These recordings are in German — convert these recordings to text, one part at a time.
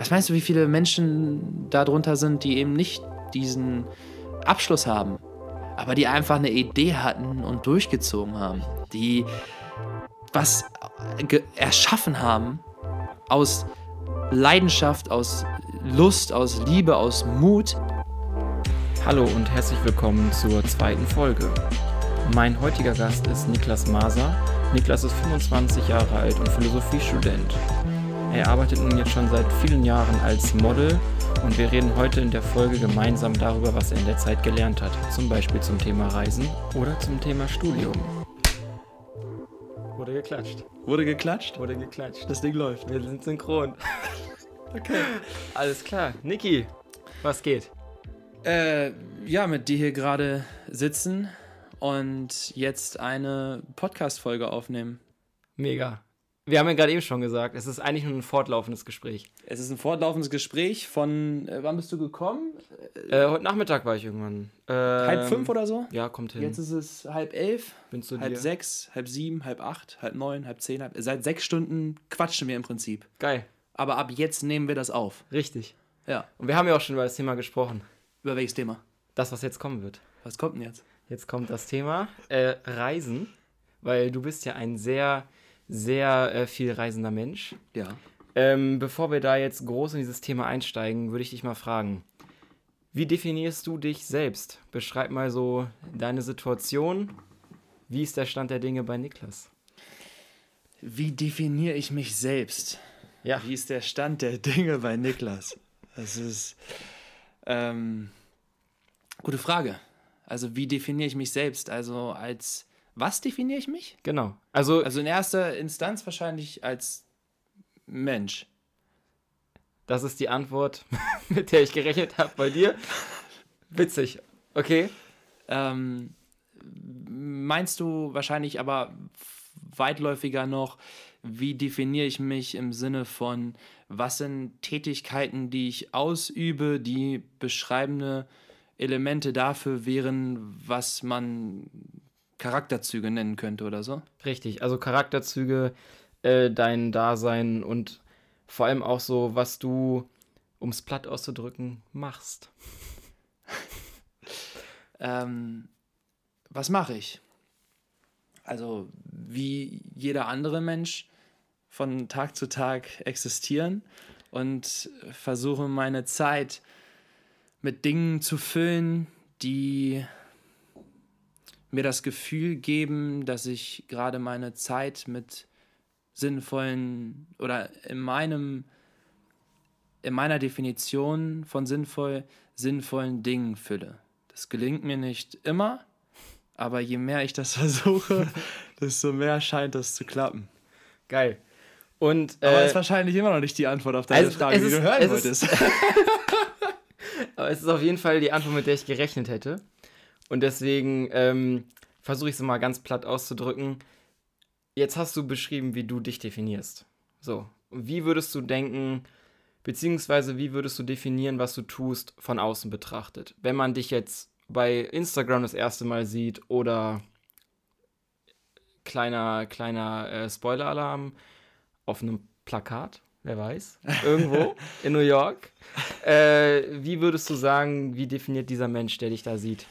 Was meinst du, wie viele Menschen darunter sind, die eben nicht diesen Abschluss haben, aber die einfach eine Idee hatten und durchgezogen haben, die was erschaffen haben aus Leidenschaft, aus Lust, aus Liebe, aus Mut. Hallo und herzlich willkommen zur zweiten Folge. Mein heutiger Gast ist Niklas Maser. Niklas ist 25 Jahre alt und Philosophiestudent. Er arbeitet nun jetzt schon seit vielen Jahren als Model und wir reden heute in der Folge gemeinsam darüber, was er in der Zeit gelernt hat. Zum Beispiel zum Thema Reisen oder zum Thema Studium. Wurde geklatscht. Wurde geklatscht? Wurde geklatscht. Das Ding läuft. Wir sind synchron. okay. Alles klar. Niki, was geht? Äh, ja, mit dir hier gerade sitzen und jetzt eine Podcast-Folge aufnehmen. Mega. Wir haben ja gerade eben schon gesagt, es ist eigentlich nur ein fortlaufendes Gespräch. Es ist ein fortlaufendes Gespräch von, äh, wann bist du gekommen? Äh, heute Nachmittag war ich irgendwann. Ähm, halb fünf oder so? Ja, kommt hin. Jetzt ist es halb elf, halb dir. sechs, halb sieben, halb acht, halb neun, halb zehn. Halb, seit sechs Stunden quatschen wir im Prinzip. Geil. Aber ab jetzt nehmen wir das auf. Richtig. Ja. Und wir haben ja auch schon über das Thema gesprochen. Über welches Thema? Das, was jetzt kommen wird. Was kommt denn jetzt? Jetzt kommt das Thema äh, Reisen, weil du bist ja ein sehr, sehr äh, viel reisender Mensch. Ja. Ähm, bevor wir da jetzt groß in dieses Thema einsteigen, würde ich dich mal fragen, wie definierst du dich selbst? Beschreib mal so deine Situation. Wie ist der Stand der Dinge bei Niklas? Wie definiere ich mich selbst? Ja. Wie ist der Stand der Dinge bei Niklas? Das ist ähm, gute Frage. Also wie definiere ich mich selbst? Also als was definiere ich mich? Genau. Also, Also in erster Instanz wahrscheinlich als Mensch. das ist die Antwort, mit der ich gerechnet habe bei dir. Witzig. Okay. Ähm, meinst du wahrscheinlich aber weitläufiger noch, wie definiere ich mich im Sinne von, was sind Tätigkeiten, die ich ausübe, die beschreibende Elemente dafür wären, was man Charakterzüge nennen könnte oder so? Richtig. Also Charakterzüge, äh, dein Dasein und vor allem auch so, was du, um es platt auszudrücken, machst. Ähm, was mache ich? Also wie jeder andere Mensch von Tag zu Tag existieren und versuche meine Zeit mit Dingen zu füllen, die mir das Gefühl geben, dass ich gerade meine Zeit mit sinnvollen oder in meinem in meiner Definition von sinnvoll sinnvollen Dingen fülle. Das gelingt mir nicht immer, aber je mehr ich das versuche, desto mehr scheint das zu klappen. Geil. Und Aber äh, ist wahrscheinlich immer noch nicht die Antwort auf deine also, Frage, die ist- du hören es wolltest. aber es ist auf jeden Fall die Antwort, mit der ich gerechnet hätte. Und deswegen ähm, versuche ich es mal ganz platt auszudrücken. Jetzt hast du beschrieben, wie du dich definierst. So, wie würdest du denken, beziehungsweise wie würdest du definieren, was du tust, von außen betrachtet? Wenn man dich jetzt bei Instagram das erste Mal sieht oder kleiner, kleiner äh, Spoiler-Alarm auf einem Plakat, wer weiß, irgendwo in New York. Äh, wie würdest du sagen, wie definiert dieser Mensch, der dich da sieht?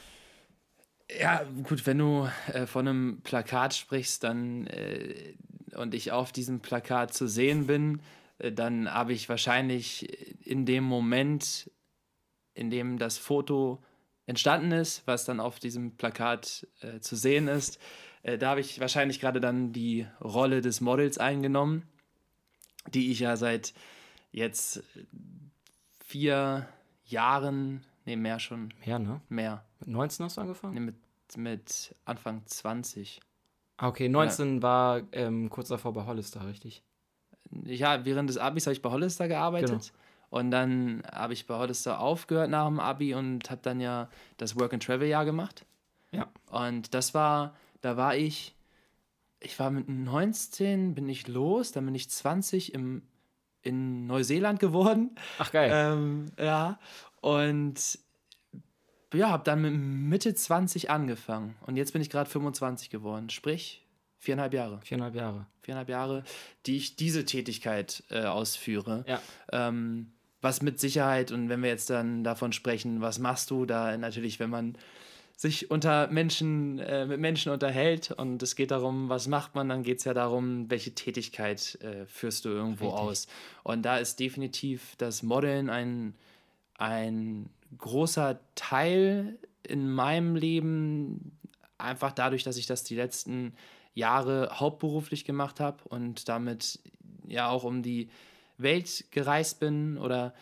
Ja, gut, wenn du äh, von einem Plakat sprichst, dann äh, und ich auf diesem Plakat zu sehen bin, äh, dann habe ich wahrscheinlich in dem Moment, in dem das Foto entstanden ist, was dann auf diesem Plakat äh, zu sehen ist, äh, da habe ich wahrscheinlich gerade dann die Rolle des Models eingenommen, die ich ja seit jetzt vier Jahren, nee, mehr schon, Ja, ne? mehr, Mit 19 hast du angefangen? Nee, mit, mit Anfang 20. Ah, okay, 19 war ähm, kurz davor bei Hollister, richtig? Ja, während des Abis habe ich bei Hollister gearbeitet. Genau. Und dann habe ich bei Hollister aufgehört nach dem Abi und habe dann ja das Work-and-Travel-Jahr gemacht. Ja. Und das war, da war ich, ich war mit 19, bin ich los, dann bin ich 20 im, in Neuseeland geworden. Ach, geil. Ähm, ja, und ja, habe dann mit Mitte 20 angefangen. Und jetzt bin ich gerade 25 geworden. Sprich, viereinhalb Jahre. Viereinhalb Jahre. Viereinhalb Jahre, die ich diese Tätigkeit äh, ausführe. Ja. Ähm, was mit Sicherheit, und wenn wir jetzt dann davon sprechen, was machst du, da natürlich, wenn man sich unter Menschen, äh, mit Menschen unterhält und es geht darum, was macht man, dann geht es ja darum, welche Tätigkeit äh, führst du irgendwo Richtig. aus. Und da ist definitiv das Modeln ein, ein großer Teil in meinem Leben, einfach dadurch, dass ich das die letzten Jahre hauptberuflich gemacht habe und damit ja auch um die Welt gereist bin oder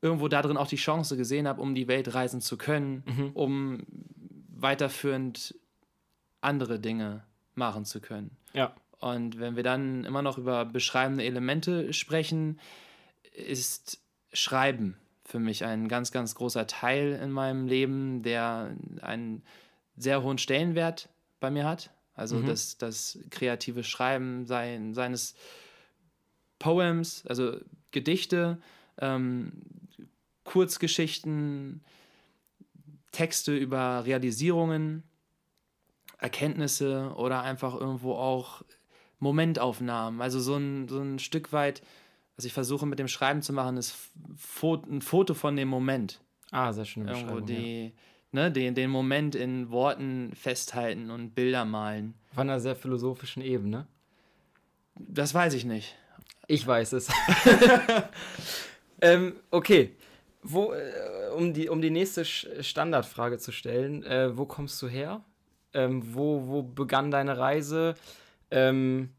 irgendwo darin auch die Chance gesehen habe, um die Welt reisen zu können, mhm. um weiterführend andere Dinge machen zu können. Ja. Und wenn wir dann immer noch über beschreibende Elemente sprechen, ist Schreiben für mich ein ganz, ganz großer Teil in meinem Leben, der einen sehr hohen Stellenwert bei mir hat. Also mhm. das, das kreative Schreiben sein, seines Poems, also Gedichte, ähm, Kurzgeschichten, Texte über Realisierungen, Erkenntnisse oder einfach irgendwo auch Momentaufnahmen. Also so ein, so ein Stück weit, was ich versuche mit dem Schreiben zu machen, ist ein Foto von dem Moment. Ah, sehr schön. Irgendwo die, ja. ne, den, den Moment in Worten festhalten und Bilder malen. Auf einer sehr philosophischen Ebene. Das weiß ich nicht. Ich weiß es. ähm, okay. Wo, äh, um, die, um die nächste Standardfrage zu stellen, äh, wo kommst du her? Ähm, wo, wo begann deine Reise? Ähm,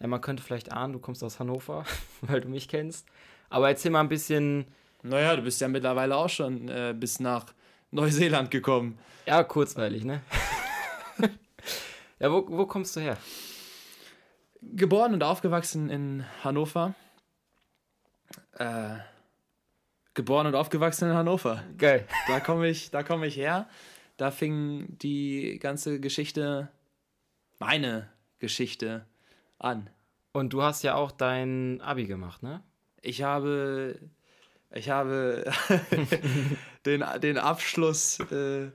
ja, man könnte vielleicht ahnen, du kommst aus Hannover, weil du mich kennst. Aber erzähl mal ein bisschen. Naja, du bist ja mittlerweile auch schon äh, bis nach Neuseeland gekommen. Ja, kurzweilig, ne? ja, wo, wo kommst du her? Geboren und aufgewachsen in Hannover. Äh, Geboren und aufgewachsen in Hannover. Geil. Da komme ich, komm ich her. Da fing die ganze Geschichte, meine Geschichte, an. Und du hast ja auch dein Abi gemacht, ne? Ich habe, ich habe den, den Abschluss äh,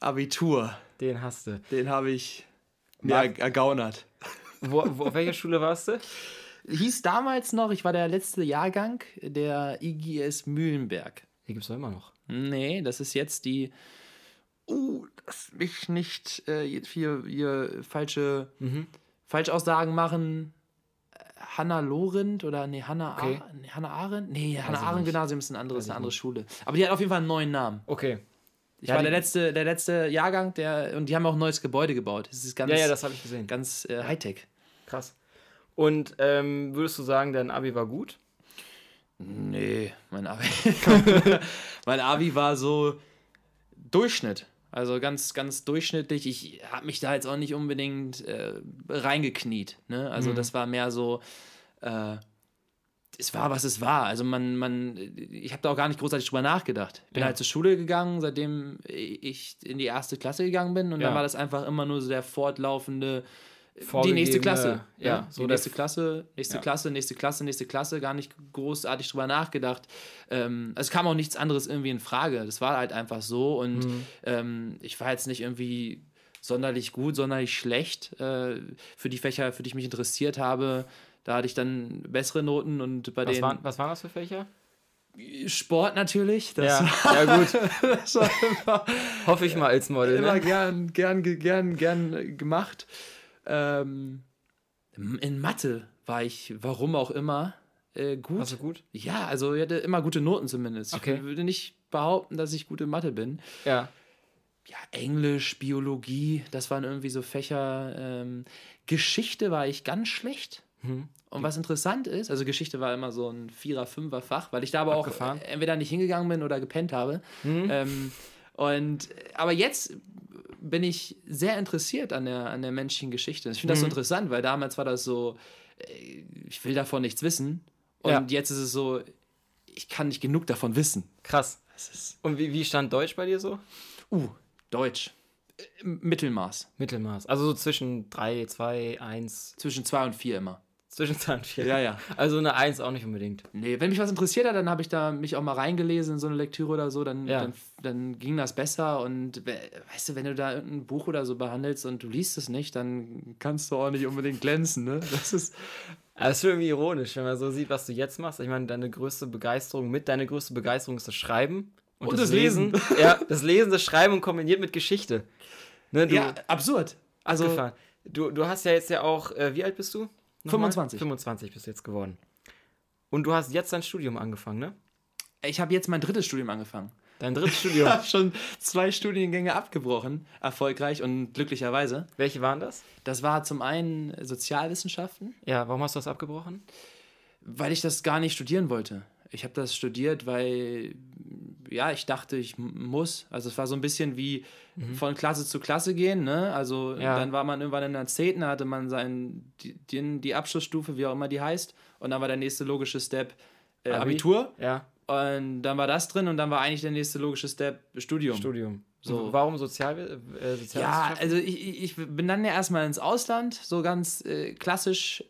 Abitur. Den hast du. Den habe ich mir ja. ergaunert. Wo, wo, auf welcher Schule warst du? hieß damals noch, ich war der letzte Jahrgang der IGS Mühlenberg. Die gibt es doch immer noch. Nee, das ist jetzt die. Uh, dass mich nicht äh, hier, hier falsche mhm. Falschaussagen machen. Hanna Lorendt oder nee, Hanna, okay. nee, Hanna Arendt? Nee, Hanna Arendt Gymnasium ist ein anderes, eine andere nicht. Schule. Aber die hat auf jeden Fall einen neuen Namen. Okay. Ich ja, war der letzte, der letzte Jahrgang, der, und die haben auch ein neues Gebäude gebaut. Das ist ganz, ja, ja, das habe ich gesehen. Ganz äh, Hightech. Krass. Und ähm, würdest du sagen, dein Abi war gut? Nee, mein Abi. mein Abi war so Durchschnitt. Also ganz, ganz durchschnittlich. Ich habe mich da jetzt auch nicht unbedingt äh, reingekniet. Ne? Also mhm. das war mehr so, äh, es war, was es war. Also man, man, ich habe da auch gar nicht großartig drüber nachgedacht. Ich bin ja. halt zur Schule gegangen, seitdem ich in die erste Klasse gegangen bin. Und ja. dann war das einfach immer nur so der fortlaufende die nächste Klasse. Ja, ja so die nächste Klasse, nächste ja. Klasse, nächste Klasse, nächste Klasse, gar nicht großartig drüber nachgedacht. Ähm, es kam auch nichts anderes irgendwie in Frage. Das war halt einfach so und mhm. ähm, ich war jetzt nicht irgendwie sonderlich gut, sonderlich schlecht äh, für die Fächer, für die ich mich interessiert habe. Da hatte ich dann bessere Noten und bei was denen. Waren, was waren das für Fächer? Sport natürlich. Das ja, ja gut. das war immer, Hoffe ich mal als Model. Immer ne? gern, gern, gern, gern gemacht. Ähm, in Mathe war ich, warum auch immer, äh, gut. Warst du gut? Ja, also ich hatte immer gute Noten zumindest. Okay. Ich würde nicht behaupten, dass ich gut in Mathe bin. Ja. Ja, Englisch, Biologie, das waren irgendwie so Fächer. Ähm, Geschichte war ich ganz schlecht. Hm. Und was interessant ist, also Geschichte war immer so ein Vierer-, Fünfer-Fach, weil ich da aber Abgefahren. auch entweder nicht hingegangen bin oder gepennt habe. Hm. Ähm, und aber jetzt bin ich sehr interessiert an der, an der menschlichen Geschichte. Ich finde das so mhm. interessant, weil damals war das so, äh, ich will davon nichts wissen. Und ja. jetzt ist es so, ich kann nicht genug davon wissen. Krass. Und wie, wie stand Deutsch bei dir so? Uh, Deutsch. Äh, Mittelmaß. Mittelmaß. Also so zwischen 3, 2, 1. Zwischen 2 und 4 immer. Zwischenzahlen 4. Ja, ja. Also eine 1 auch nicht unbedingt. Nee, wenn mich was interessiert hat, dann habe ich da mich auch mal reingelesen in so eine Lektüre oder so, dann, Ja. dann, dann ging das besser. Und we- weißt du, wenn du da irgendein Buch oder so behandelst und du liest es nicht, dann kannst du auch nicht unbedingt glänzen, ne? Das ist. Aber es ist irgendwie ironisch, wenn man so sieht, was du jetzt machst. Ich meine, deine größte Begeisterung mit, deine größte Begeisterung ist das Schreiben Und das Lesen. ja, das Lesen, das Schreiben kombiniert mit Geschichte. Ne, ja, absurd. Also, abgefahren. Du, du hast ja jetzt ja auch, äh, wie alt bist du? Nochmal? 25. 25 bist du jetzt geworden. Und du hast jetzt dein Studium angefangen, ne? ich habe jetzt mein drittes Studium angefangen. Dein drittes Ich Studium. habe schon zwei Studiengänge abgebrochen, erfolgreich und glücklicherweise. Welche waren das? Das war zum einen Sozialwissenschaften, Ja, warum hast du das abgebrochen? weil ich das gar nicht studieren wollte. Ich habe das studiert, weil ja, ich dachte, ich muss. Also es war so ein bisschen wie von Klasse zu Klasse gehen, ne? Also Ja. dann war man irgendwann in der 10., hatte man sein, die, die, Abschlussstufe, wie auch immer die heißt, und dann war der nächste logische Step äh, Abi? Abitur. Ja, Und dann war das drin und dann war eigentlich der nächste logische Step Studium. Studium. So. Warum Sozial, äh, Ja, Sozialwissenschaften? also ich, ich ich bin dann ja erstmal ins Ausland, so ganz äh, klassisch,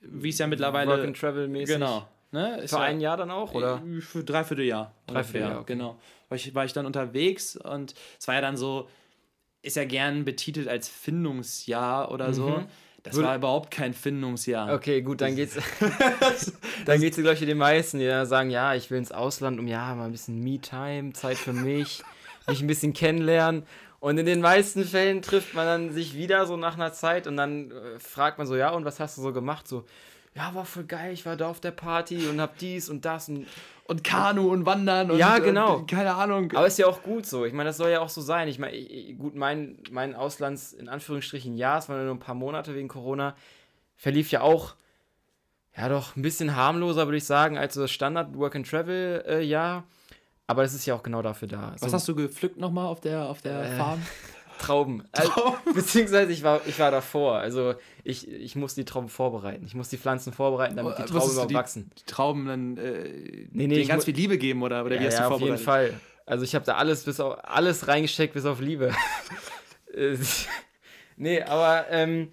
wie es ja mittlerweile. Work and Travel mäßig. Genau. Ne? Für ja, ein Jahr dann auch, oder? Äh, Für dreiviertel Jahr. Dreiviertel Jahr, okay. Genau. War ich, war ich dann unterwegs und es war ja dann so, ist ja gern betitelt als Findungsjahr oder so. Mhm. Das Würde- war überhaupt kein Findungsjahr. Okay, gut, dann geht's. dann geht's ich, wie den meisten, die dann sagen, ja, ich will ins Ausland, um ja mal ein bisschen Me-Time, Zeit für mich, mich ein bisschen kennenlernen. Und in den meisten Fällen trifft man dann sich wieder so nach einer Zeit und dann äh, fragt man so, ja, und was hast du so gemacht? So, ja, war voll geil, ich war da auf der Party und hab dies und das und Und Kanu und Wandern und Ja, genau. Und, keine Ahnung. Aber ist ja auch gut so. Ich meine, das soll ja auch so sein. Ich meine, ich- gut, mein, mein Auslands, in Anführungsstrichen, Jahr, es waren nur ein paar Monate wegen Corona, verlief ja auch, ja doch, ein bisschen harmloser, würde ich sagen, als so das Standard Work-and-Travel-Jahr. Aber es ist ja auch genau dafür da. Was so hast du gepflückt nochmal auf der, auf der Äh, Farm? Trauben. Also, beziehungsweise ich war, ich war davor. Also ich, ich muss die Trauben vorbereiten. Ich muss die Pflanzen vorbereiten, damit die Oh, Trauben überhaupt wachsen. Die Trauben dann äh, Nee, nee, denen ganz viel Liebe geben oder, oder wie ja, hast du ja, auf jeden vorbereitet? Fall. Also ich habe da alles bis auf alles reingesteckt bis auf Liebe. Äh, nee, aber ähm,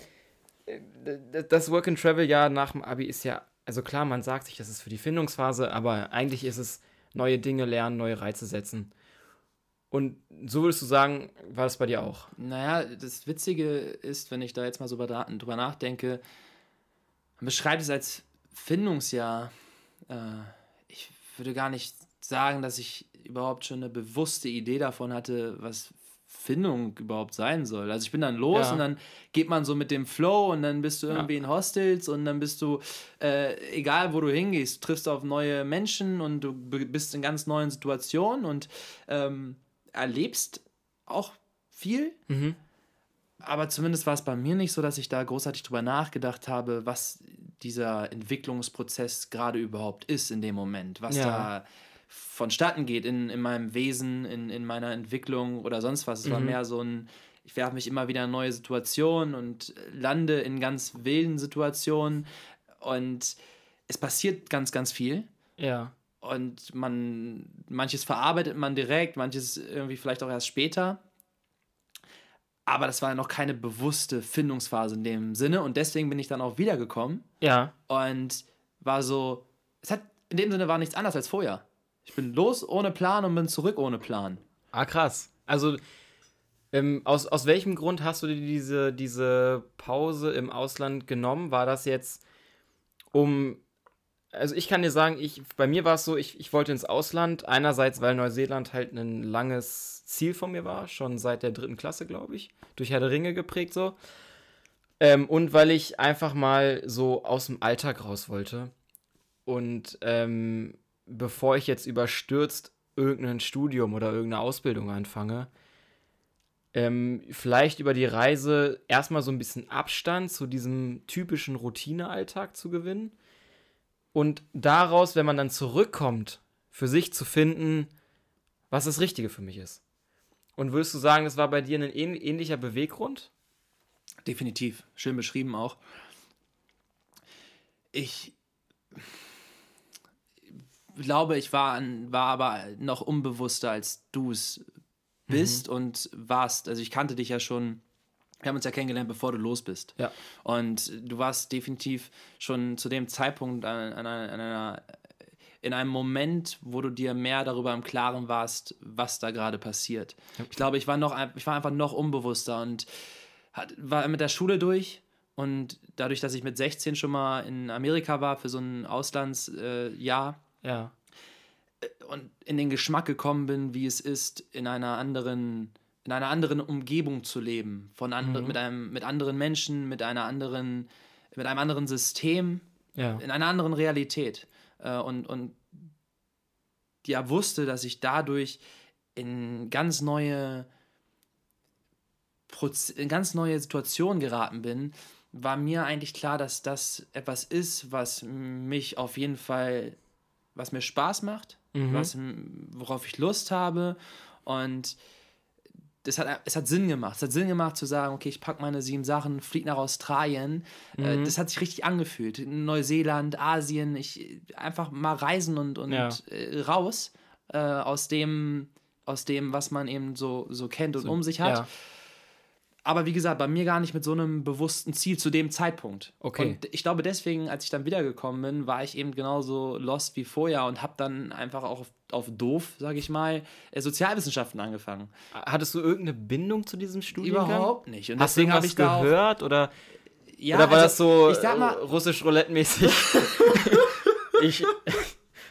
das Work and Travel Jahr nach dem Abi ist ja, also klar, man sagt sich, das ist für die Findungsphase, aber eigentlich ist es neue Dinge lernen, neue Reize setzen. Und so würdest du sagen, war das bei dir auch? Naja, das Witzige ist, wenn ich da jetzt mal so drüber drüber nachdenke, man beschreibt es als Findungsjahr. Äh, ich würde gar nicht sagen, dass ich überhaupt schon eine bewusste Idee davon hatte, was Findung überhaupt sein soll. Also ich bin dann los Ja. und dann geht man so mit dem Flow und dann bist du Ja. irgendwie in Hostels und dann bist du, äh, egal wo du hingehst, triffst auf neue Menschen und du bist in ganz neuen Situationen und ähm, erlebst auch viel. Mhm. Aber zumindest war es bei mir nicht so, dass ich da großartig drüber nachgedacht habe, was dieser Entwicklungsprozess gerade überhaupt ist in dem Moment, was Ja. da vonstatten geht in, in meinem Wesen, in, in meiner Entwicklung oder sonst was. Es war Mhm. mehr so ein, ich werfe mich immer wieder in neue Situationen und lande in ganz wilden Situationen und es passiert ganz, ganz viel. Ja. Und man, manches verarbeitet man direkt, manches irgendwie vielleicht auch erst später. Aber das war noch keine bewusste Findungsphase in dem Sinne. Und deswegen bin ich dann auch wiedergekommen Ja. und war so, es hat in dem Sinne war nichts anders als vorher. Ich bin los ohne Plan und bin zurück ohne Plan. Ah, krass. Also, ähm, aus, aus welchem Grund hast du dir diese, diese Pause im Ausland genommen? War das jetzt um. Also, ich kann dir sagen, ich, bei mir war es so, ich, ich wollte ins Ausland. Einerseits, weil Neuseeland halt ein langes Ziel von mir war, schon seit der dritten Klasse, glaube ich. Durch Herr der Ringe geprägt so. Ähm, und weil ich einfach mal so aus dem Alltag raus wollte. Und ähm, bevor ich jetzt überstürzt irgendein Studium oder irgendeine Ausbildung anfange, ähm, vielleicht über die Reise erstmal so ein bisschen Abstand zu diesem typischen Routinealltag zu gewinnen und daraus, wenn man dann zurückkommt, für sich zu finden, was das Richtige für mich ist. Und würdest du sagen, das war bei dir ein ähn ähnlicher Beweggrund? Definitiv. Schön beschrieben auch. Ich glaube, ich war, an, war aber noch unbewusster, als du es bist und warst. Also ich kannte dich ja schon Wir haben uns ja kennengelernt, bevor du los bist. Ja. Und du warst definitiv schon zu dem Zeitpunkt an, an, an einer, in einem Moment, wo du dir mehr darüber im Klaren warst, was da gerade passiert. Ich glaube, ich war, noch, ich war einfach noch unbewusster und hat, war mit der Schule durch. Und dadurch, dass ich mit 16 schon mal in Amerika war für so ein Auslandsjahr äh, Ja. und in den Geschmack gekommen bin, wie es ist, in einer anderen, in einer anderen Umgebung zu leben, von andre, mit, einem, mit anderen Menschen, mit einer anderen, mit einem anderen System, Ja. in einer anderen Realität. Äh, und, und ja, wusste, dass ich dadurch in ganz neue Proz in ganz neue Situationen geraten bin, war mir eigentlich klar, dass das etwas ist, was mich auf jeden Fall, was mir Spaß macht, was, m- worauf ich Lust habe und das hat, es hat Sinn gemacht. Es hat Sinn gemacht zu sagen, okay, ich packe meine sieben Sachen, fliege nach Australien. Äh, das hat sich richtig angefühlt. Neuseeland, Asien, ich einfach mal reisen und, und Ja. äh, raus äh, aus dem, aus dem, was man eben so, so kennt und um sich hat. Ja. Aber wie gesagt, bei mir gar nicht mit so einem bewussten Ziel zu dem Zeitpunkt. Okay. Und ich glaube, deswegen, als ich dann wiedergekommen bin, war ich eben genauso lost wie vorher und habe dann einfach auch auf, auf doof, sage ich mal, äh, Sozialwissenschaften angefangen. Hattest du irgendeine Bindung zu diesem Studiengang? Überhaupt nicht. Und Hast deswegen habe ich da gehört oder, ja, oder war also, das so ich sag mal, äh, russisch Roulette-mäßig? ich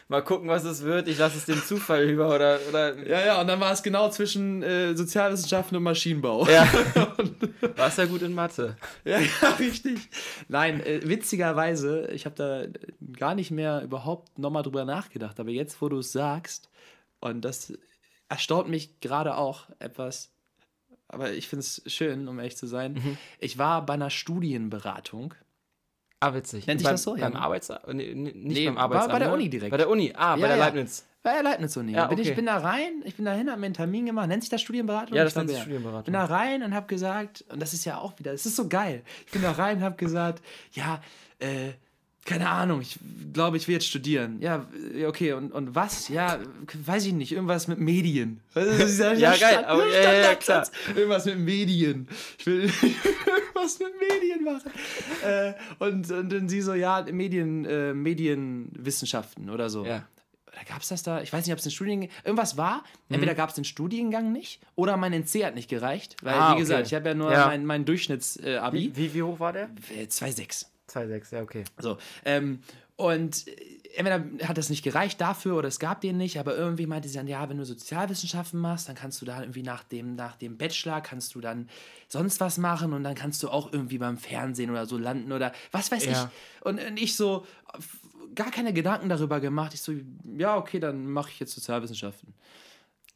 mal gucken, was es wird. Ich lasse es dem Zufall über oder oder ja, ja, und dann war es genau zwischen äh, Sozialwissenschaften und Maschinenbau. ja. Warst ja gut in Mathe. Ja, ja, richtig. Nein, äh, witzigerweise, ich habe da gar nicht mehr überhaupt nochmal drüber nachgedacht, aber jetzt, wo du es sagst, und das erstaunt mich gerade auch etwas, aber ich finde es schön, um ehrlich zu sein. Mhm. Ich war bei einer Studienberatung. Ah, witzig. Nennt sich das so, ja? Beim Arbeitsamt? Nee, nee, nicht Nee, beim war Arbeitsamt. bei der ne? Uni direkt. Bei der Uni. Ah, bei Ja, der ja. Leibniz. Bei der Leibniz-Uni. Ja, bin ich okay. bin da rein, ich bin da hin, habe mir einen Termin gemacht. Nennt sich das Studienberatung? Ja, das nennt sich Studienberatung. bin da rein und habe gesagt, und das ist ja auch wieder, das ist so geil. Ich bin da rein und habe gesagt, ja, äh, keine Ahnung, ich glaube, ich will jetzt studieren. Ja, äh, okay, und, und was? Ja, weiß ich nicht, irgendwas mit Medien. Also, Ja, der geil, aber ja, ja, ja, Standardsatz. Irgendwas mit Medien. Ich will irgendwas mit Medien machen. Äh, und, und dann sie so, ja, Medien, äh, Medienwissenschaften oder so. Ja. Oder gab es das da? Ich weiß nicht, ob es den Studiengang. Irgendwas war. Entweder gab es den Studiengang nicht oder mein NC hat nicht gereicht. Weil, Ah, wie gesagt, okay. ich habe ja nur Ja. mein, mein Durchschnitts-Abi. Wie, wie, wie hoch war der? Äh, 2,6. 2,6, ja, okay. So. Ähm, und äh, entweder hat das nicht gereicht dafür oder es gab den nicht, aber irgendwie meinte sie dann, ja, wenn du Sozialwissenschaften machst, dann kannst du da irgendwie nach dem, nach dem Bachelor kannst du dann sonst was machen und dann kannst du auch irgendwie beim Fernsehen oder so landen oder was weiß Ja. ich. Und, und ich so gar keine Gedanken darüber gemacht. Ich so, ja, okay, dann mache ich jetzt Sozialwissenschaften.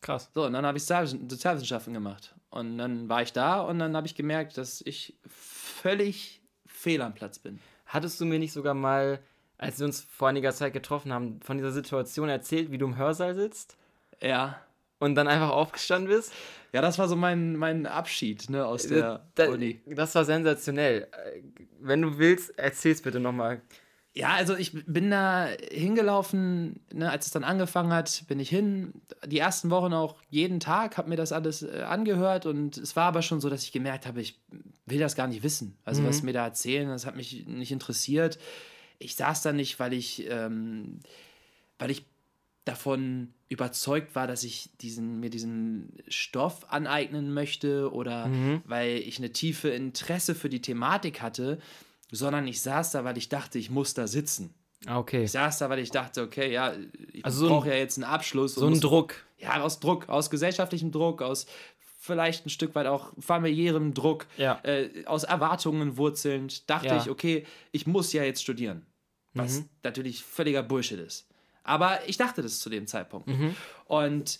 Krass. So, und dann habe ich Sozialwissen- Sozialwissenschaften gemacht. Und dann war ich da und dann habe ich gemerkt, dass ich völlig fehl am Platz bin. Hattest du mir nicht sogar mal, als wir uns vor einiger Zeit getroffen haben, von dieser Situation erzählt, wie du im Hörsaal sitzt Ja. und dann einfach aufgestanden bist? Ja, das war so mein, mein Abschied ne, aus der da, Uni. Das war sensationell. Äh, Wenn du willst, erzähl's bitte nochmal. Ja, also ich bin da hingelaufen, ne, als es dann angefangen hat, bin ich hin. Die ersten Wochen auch jeden Tag, habe mir das alles äh, angehört und es war aber schon so, dass ich gemerkt habe, ich will das gar nicht wissen. Also was sie mir da erzählen, das hat mich nicht interessiert. Ich saß da nicht, weil ich, ähm, weil ich davon überzeugt war, dass ich diesen, mir diesen Stoff aneignen möchte oder weil ich eine tiefe Interesse für die Thematik hatte, sondern ich saß da, weil ich dachte, ich muss da sitzen. Ah, okay. Ich saß da, weil ich dachte, okay, ja, ich Also so brauche ja jetzt einen Abschluss. So ein Druck. Ja, aus Druck, aus gesellschaftlichem Druck, aus vielleicht ein Stück weit auch familiärem Druck, Ja. äh, aus Erwartungen wurzelnd, dachte Ja. ich, okay, ich muss ja jetzt studieren. Was Mhm. natürlich völliger Bullshit ist. Aber ich dachte das zu dem Zeitpunkt. Mhm. Und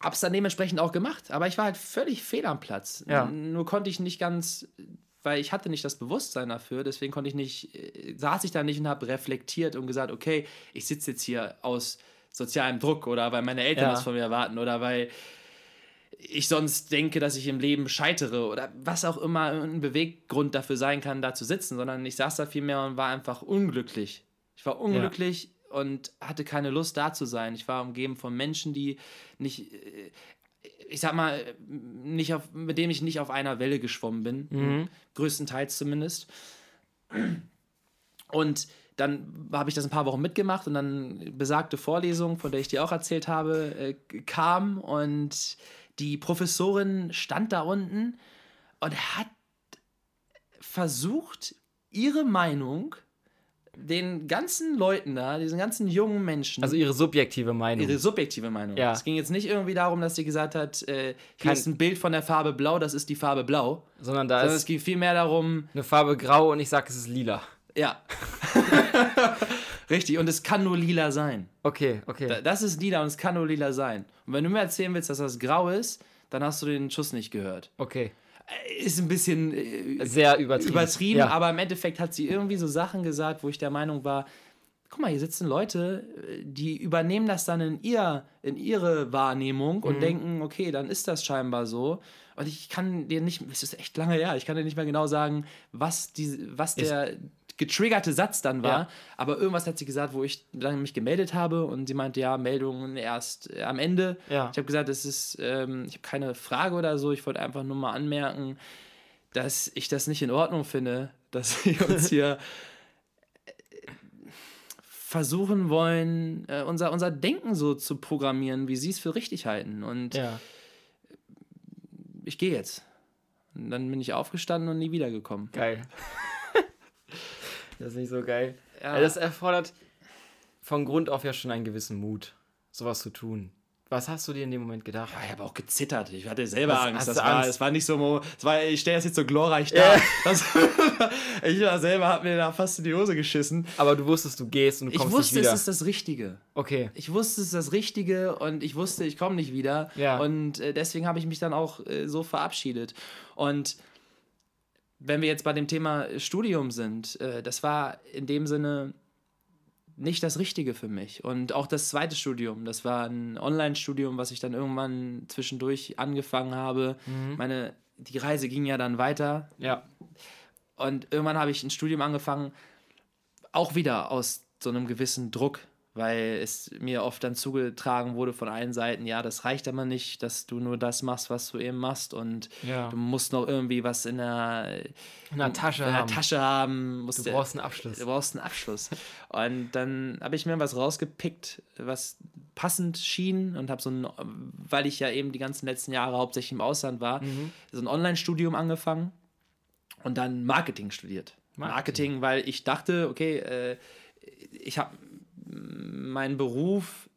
hab's dann dementsprechend auch gemacht. Aber ich war halt völlig fehl am Platz. Ja. Nur konnte ich nicht ganz, weil ich hatte nicht das Bewusstsein dafür, deswegen konnte ich nicht, äh, saß ich da nicht und habe reflektiert und gesagt, okay, ich sitze jetzt hier aus sozialem Druck oder weil meine Eltern Ja. das von mir erwarten oder weil ich sonst denke, dass ich im Leben scheitere oder was auch immer ein Beweggrund dafür sein kann, da zu sitzen, sondern ich saß da vielmehr und war einfach unglücklich. Ich war unglücklich und hatte keine Lust da zu sein. Ich war umgeben von Menschen, die nicht. Ich sag mal, nicht auf, mit dem ich nicht auf einer Welle geschwommen bin. Mhm. Größtenteils zumindest. Und dann habe ich das ein paar Wochen mitgemacht und dann besagte Vorlesung, von der ich dir auch erzählt habe, äh, kam und die Professorin stand da unten und hat versucht, ihre Meinung den ganzen Leuten da, diesen ganzen jungen Menschen, Also ihre subjektive Meinung. ihre subjektive Meinung. Ja. Es ging jetzt nicht irgendwie darum, dass sie gesagt hat, äh, hier ist ein Bild von der Farbe Blau, das ist die Farbe Blau. sondern da Sondern es ist ging vielmehr darum, eine Farbe grau und ich sage, es ist lila. ja. Richtig, und es kann nur lila sein. Okay, okay. Da- Das ist lila und es kann nur lila sein. Und wenn du mir erzählen willst, dass das grau ist, dann hast du den Schuss nicht gehört. okay. Äh, Ist ein bisschen äh, Sehr übertrieben. übertrieben, ja. aber im Endeffekt hat sie irgendwie so Sachen gesagt, wo ich der Meinung war, guck mal, hier sitzen Leute, äh, die übernehmen das dann in, ihr, in ihre Wahrnehmung Mhm. und denken, okay, dann ist das scheinbar so. Und ich kann dir nicht, es ist echt lange her, ich kann dir nicht mehr genau sagen, was, die, was der getriggerte Satz dann war. Ja. Aber irgendwas hat sie gesagt, wo ich dann mich gemeldet habe und sie meinte, ja, Meldungen erst äh, am Ende. Ja. Ich habe gesagt, das ist, ähm, ich habe keine Frage oder so, ich wollte einfach nur mal anmerken, dass ich das nicht in Ordnung finde, dass wir uns hier äh, versuchen wollen, äh, unser, unser Denken so zu programmieren, wie sie es für richtig halten. Und ja. ich gehe jetzt. Und dann bin ich aufgestanden und nie wiedergekommen. Geil. Das ist nicht so geil. Ja. Ja. Das erfordert von Grund auf ja schon einen gewissen Mut, sowas zu tun. Was hast du dir in dem Moment gedacht? Ja, ich habe auch gezittert. Ich hatte selber Was- Angst. Das war, Angst? es war nicht so, es war, ich stelle das jetzt so glorreich da. Das, ich war selber, habe mir da fast in die Hose geschissen. Aber du wusstest, du gehst und du Ich kommst wusste, nicht es wieder. ist das Richtige. okay. Ich wusste, es ist das Richtige und ich wusste, ich komme nicht wieder. Ja. Und äh, deswegen habe ich mich dann auch äh, so verabschiedet. Und wenn wir jetzt bei dem Thema Studium sind, äh, das war in dem Sinne nicht das Richtige für mich. Und auch das zweite Studium, das war ein Online-Studium, was ich dann irgendwann zwischendurch angefangen habe. Meine, die Reise ging ja dann weiter. Ja. Und irgendwann habe ich ein Studium angefangen, auch wieder aus so einem gewissen Druck, weil es mir oft dann zugetragen wurde von allen Seiten, ja, das reicht aber nicht, dass du nur das machst, was du eben machst und Ja. du musst noch irgendwie was in der, In der Tasche in der haben. Tasche haben. Musst Du brauchst einen Abschluss. Du brauchst einen Abschluss. Und dann habe ich mir was rausgepickt, was passend schien und habe so ein, weil ich ja eben die ganzen letzten Jahre hauptsächlich im Ausland war, Mhm. so ein Online-Studium angefangen und dann Marketing studiert. Marketing. Marketing, weil ich dachte, okay, äh, ich habe meinen Beruf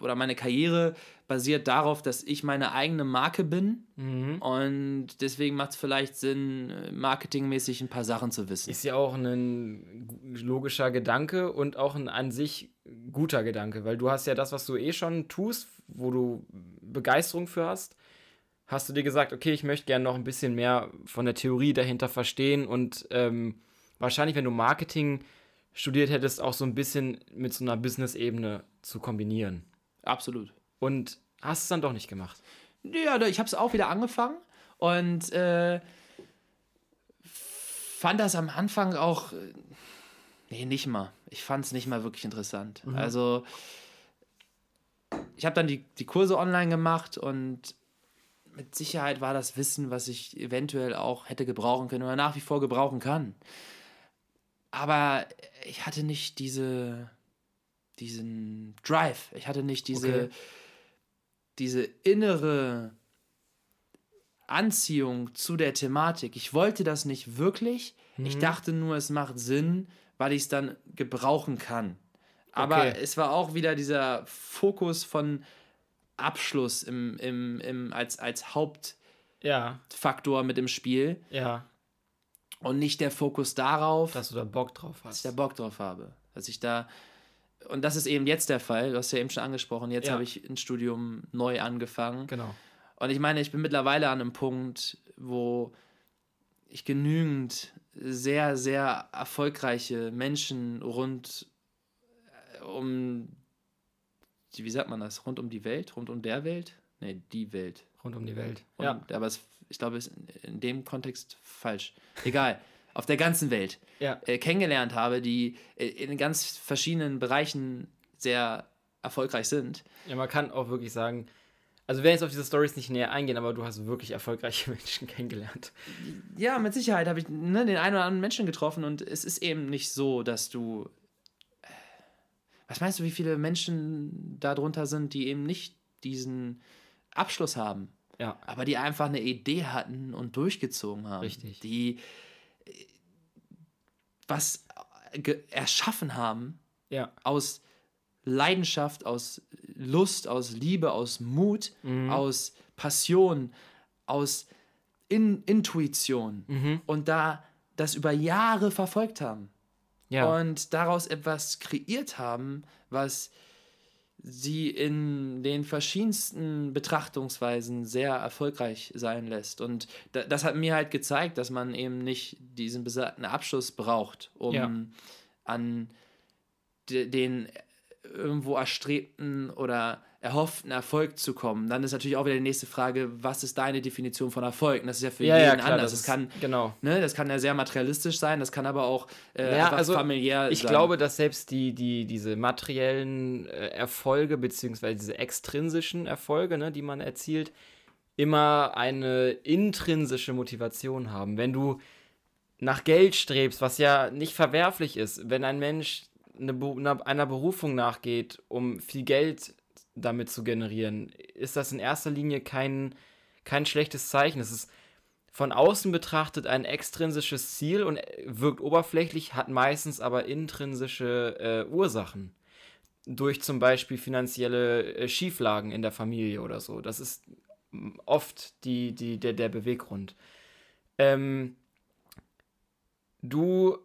oder meine Karriere basiert darauf, dass ich meine eigene Marke bin Mhm. und deswegen macht es vielleicht Sinn, marketingmäßig ein paar Sachen zu wissen. Ist ja auch ein logischer Gedanke und auch ein an sich guter Gedanke, weil du hast ja das, was du eh schon tust, wo du Begeisterung für hast, hast du dir gesagt, okay, ich möchte gerne noch ein bisschen mehr von der Theorie dahinter verstehen und ähm, wahrscheinlich, wenn du Marketing studiert hättest, auch so ein bisschen mit so einer Business-Ebene zu kombinieren. Absolut. Und hast es dann doch nicht gemacht. Ja, ich habe es auch wieder angefangen und äh, fand das am Anfang auch. äh, Nee, nicht mal. Ich fand es nicht mal wirklich interessant. Also, ich habe dann die, die Kurse online gemacht und mit Sicherheit war das Wissen, was ich eventuell auch hätte gebrauchen können oder nach wie vor gebrauchen kann. Aber ich hatte nicht diese, diesen Drive. Ich hatte nicht diese, Okay. diese innere Anziehung zu der Thematik. Ich wollte das nicht wirklich. Ich Mhm. dachte nur, es macht Sinn, weil ich es dann gebrauchen kann. Aber Okay. es war auch wieder dieser Fokus von Abschluss im, im, im, als, als Hauptfaktor Ja, mit dem Spiel ja, und nicht der Fokus darauf, dass du da Bock drauf dass ich hast. da Bock drauf habe. Dass ich da. Und das ist eben jetzt der Fall. Du hast ja eben schon angesprochen. Jetzt Ja. habe ich ein Studium neu angefangen. Genau. Und ich meine, ich bin mittlerweile an einem Punkt, wo ich genügend sehr, sehr erfolgreiche Menschen rund äh, um, wie sagt man das, rund um die Welt, rund um der Welt? Nee, die Welt. Rund um die Welt. Und, Ja, Aber es, ich glaube, es ist in, in dem Kontext falsch. Egal. Auf der ganzen Welt ja, äh, kennengelernt habe, die äh, in ganz verschiedenen Bereichen sehr erfolgreich sind. ja, man kann auch wirklich sagen, Also wir werden jetzt auf diese Stories nicht näher eingehen, aber du hast wirklich erfolgreiche Menschen kennengelernt. Ja, mit Sicherheit habe ich ne, den einen oder anderen Menschen getroffen und es ist eben nicht so, dass du. äh, Was meinst du, wie viele Menschen darunter sind, die eben nicht diesen Abschluss haben? Ja. aber die einfach eine Idee hatten und durchgezogen haben. Richtig. Die äh, was ge- erschaffen haben Ja. aus Leidenschaft, aus Lust, aus Liebe, aus Mut, Mhm. aus Passion, aus In Intuition Mhm. und da das über Jahre verfolgt haben Ja. und daraus etwas kreiert haben, was sie in den verschiedensten Betrachtungsweisen sehr erfolgreich sein lässt. Und da, das hat mir halt gezeigt, dass man eben nicht diesen besagten Abschluss braucht, um Ja. an de, den irgendwo erstrebten oder erhofften Erfolg zu kommen. Dann ist natürlich auch wieder die nächste Frage, was ist deine Definition von Erfolg? Und das ist ja für ja, jeden ja, klar. anders. Das ist, kann genau. Ne, das kann ja sehr materialistisch sein, das kann aber auch äh, Ja, also familiär Ich sein. glaube, dass selbst die, die, diese materiellen äh, Erfolge, beziehungsweise diese extrinsischen Erfolge, ne, die man erzielt, immer eine intrinsische Motivation haben. Wenn du nach Geld strebst, was ja nicht verwerflich ist, wenn ein Mensch eine, einer Berufung nachgeht, um viel Geld damit zu generieren, ist das in erster Linie kein, kein schlechtes Zeichen. Es ist von außen betrachtet ein extrinsisches Ziel und wirkt oberflächlich, hat meistens aber intrinsische äh, Ursachen. Durch zum Beispiel finanzielle äh, Schieflagen in der Familie oder so. Das ist oft die, die, der, der Beweggrund. Ähm, du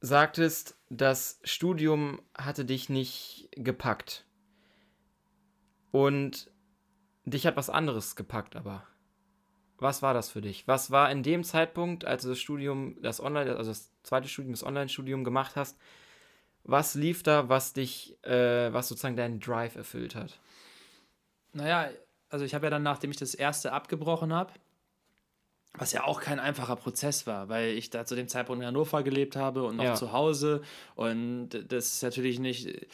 sagtest, das Studium hatte dich nicht gepackt. Und dich hat was anderes gepackt, aber. Was war das für dich? Was war in dem Zeitpunkt, als du das Studium, das Online, also das zweite Studium, das Online-Studium gemacht hast, was lief da, was dich, äh, was sozusagen deinen Drive erfüllt hat? Naja, also ich habe ja dann, nachdem ich das erste abgebrochen habe, was ja auch kein einfacher Prozess war, weil ich da zu dem Zeitpunkt in Hannover gelebt habe und noch Ja. zu Hause. Und das ist natürlich nicht,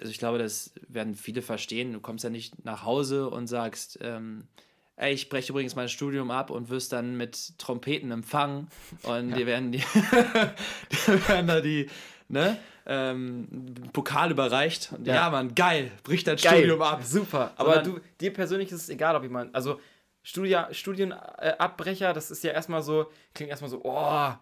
also ich glaube, das werden viele verstehen. Du kommst ja nicht nach Hause und sagst, ähm, ey, ich breche übrigens mein Studium ab und wirst dann mit Trompeten empfangen und dir werden die, dir werden da die, ne, ähm, Pokal überreicht. Und ja, Ja. Mann, geil, brich dein Studium ab. Super. Aber Sondern- du, dir persönlich ist es egal, ob jemand, also Studia, Studienabbrecher, das ist ja erstmal so, klingt erstmal so, oh,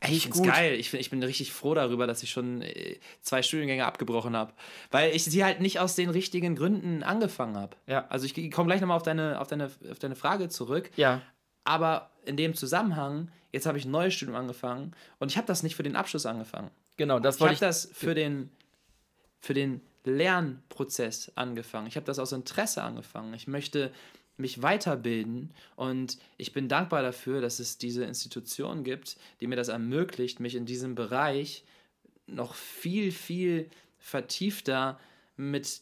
Ey, ich find's geil. Ich, find, ich bin richtig froh darüber, dass ich schon äh, zwei Studiengänge abgebrochen habe. Weil ich sie halt nicht aus den richtigen Gründen angefangen habe. Ja. Also ich komme gleich nochmal auf deine, auf, deine, auf deine Frage zurück. Ja, Aber in dem Zusammenhang, jetzt habe ich ein neues Studium angefangen und ich habe das nicht für den Abschluss angefangen. genau, das Ich wollte habe ich. das für den, für den Lernprozess angefangen. Ich habe das aus Interesse angefangen. Ich möchte mich weiterbilden und ich bin dankbar dafür, dass es diese Institution gibt, die mir das ermöglicht, mich in diesem Bereich noch viel, viel vertiefter mit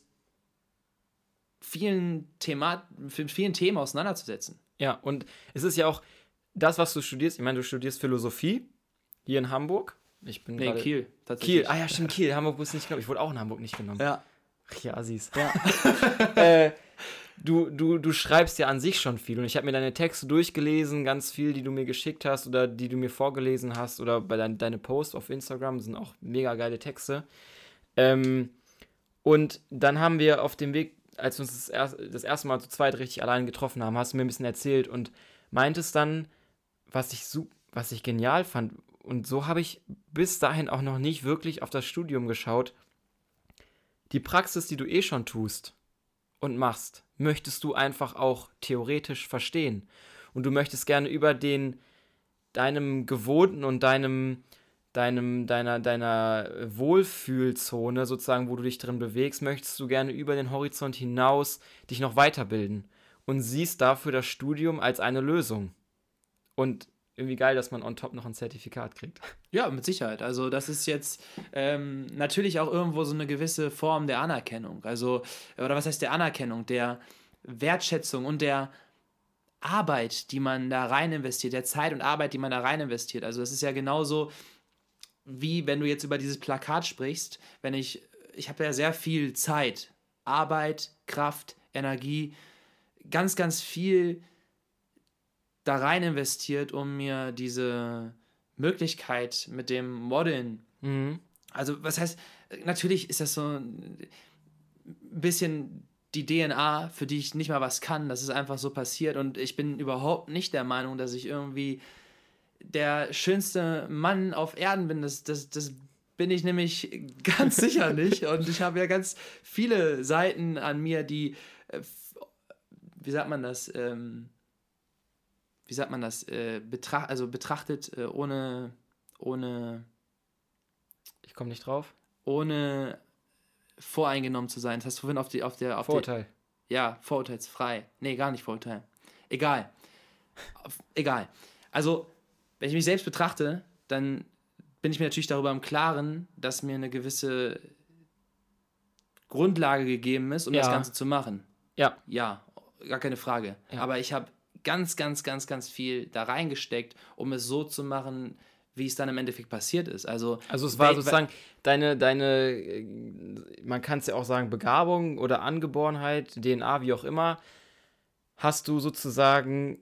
vielen, Thema mit vielen Themen auseinanderzusetzen. Ja, und es ist ja auch das, was du studierst. Ich meine, du studierst Philosophie hier in Hamburg. Ich bin Nee, Kiel, tatsächlich. Kiel, ah ja, stimmt, Kiel. Hamburg wusste nicht genommen. Ich wurde auch in Hamburg nicht genommen. Ja. Ach ja, Assis. Ja. äh, du, du, du schreibst ja an sich schon viel und ich habe mir deine Texte durchgelesen, ganz viel, die du mir geschickt hast oder die du mir vorgelesen hast oder bei dein, deine Posts auf Instagram sind auch mega geile Texte. Ähm, und dann haben wir auf dem Weg, als wir uns das, erst, das erste Mal zu zweit richtig allein getroffen haben, hast du mir ein bisschen erzählt und meintest dann, was ich, was ich genial fand. Und so habe ich bis dahin auch noch nicht wirklich auf das Studium geschaut. Die Praxis, die du eh schon tust und machst, möchtest du einfach auch theoretisch verstehen. Und du möchtest gerne über den deinem Gewohnten und deinem deinem deiner deiner Wohlfühlzone sozusagen, wo du dich drin bewegst, möchtest du gerne über den Horizont hinaus dich noch weiterbilden und siehst dafür das Studium als eine Lösung. Und irgendwie geil, dass man on top noch ein Zertifikat kriegt. Ja, mit Sicherheit. Also das ist jetzt ähm, natürlich auch irgendwo so eine gewisse Form der Anerkennung. Also, oder was heißt der Anerkennung? Der Wertschätzung und der Arbeit, die man da rein investiert, der Zeit und Arbeit, die man da rein investiert. Also das ist ja genauso wie wenn du jetzt über dieses Plakat sprichst, wenn ich, ich habe ja sehr viel Zeit, Arbeit, Kraft, Energie ganz, ganz viel da rein investiert, um mir diese Möglichkeit mit dem Modeln. Mhm. Also, was heißt, natürlich ist das so ein bisschen die DNA, für die ich nicht mal was kann. Das ist einfach so passiert und ich bin überhaupt nicht der Meinung, dass ich irgendwie der schönste Mann auf Erden bin. Das, das, das bin ich nämlich ganz sicher nicht. Und ich habe ja ganz viele Seiten an mir, die, äh, wie sagt man das, ähm, wie sagt man das, äh, betracht, also betrachtet äh, ohne, ohne. Ich komme nicht drauf. Ohne voreingenommen zu sein. Das du vorhin auf die, auf der, auf Vorurteil. Die, ja, vorurteilsfrei. Nee, gar nicht Vorurteil. Egal. Egal. Also, wenn ich mich selbst betrachte, dann bin ich mir natürlich darüber im Klaren, dass mir eine gewisse Grundlage gegeben ist, um ja. das Ganze zu machen. Ja. Ja, gar keine Frage. Ja. Aber ich habe ganz, ganz, ganz, ganz viel da reingesteckt, um es so zu machen, wie es dann im Endeffekt passiert ist. Also, also es war sozusagen deine, deine, man kann es ja auch sagen, Begabung oder Angeborenheit, DNA, wie auch immer, hast du sozusagen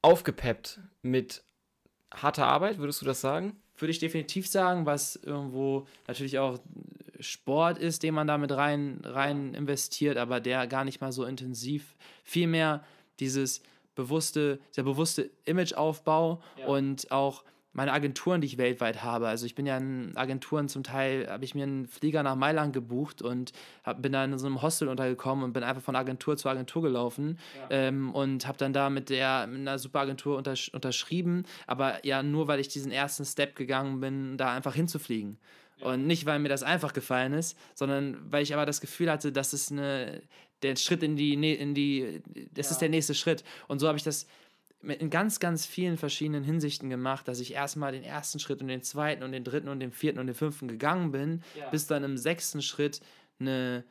aufgepeppt mit harter Arbeit, würdest du das sagen? Würde ich definitiv sagen, was irgendwo natürlich auch Sport ist, den man da mit rein, rein investiert, aber der gar nicht mal so intensiv. Vielmehr dieses bewusste, der bewusste Imageaufbau ja. und auch meine Agenturen, die ich weltweit habe. Also ich bin ja in Agenturen zum Teil, habe ich mir einen Flieger nach Mailand gebucht und hab, bin da in so einem Hostel untergekommen und bin einfach von Agentur zu Agentur gelaufen ja. ähm, und habe dann da mit der mit einer super Agentur untersch unterschrieben, aber ja nur, weil ich diesen ersten Step gegangen bin, da einfach hinzufliegen. Ja. Und nicht, weil mir das einfach gefallen ist, sondern weil ich aber das Gefühl hatte, dass es eine, der Schritt in die, in die, das ja. ist der nächste Schritt. Und so habe ich das in ganz, ganz vielen verschiedenen Hinsichten gemacht, dass ich erstmal den ersten Schritt und den zweiten und den dritten und den vierten und den fünften gegangen bin, ja. bis dann im sechsten Schritt eine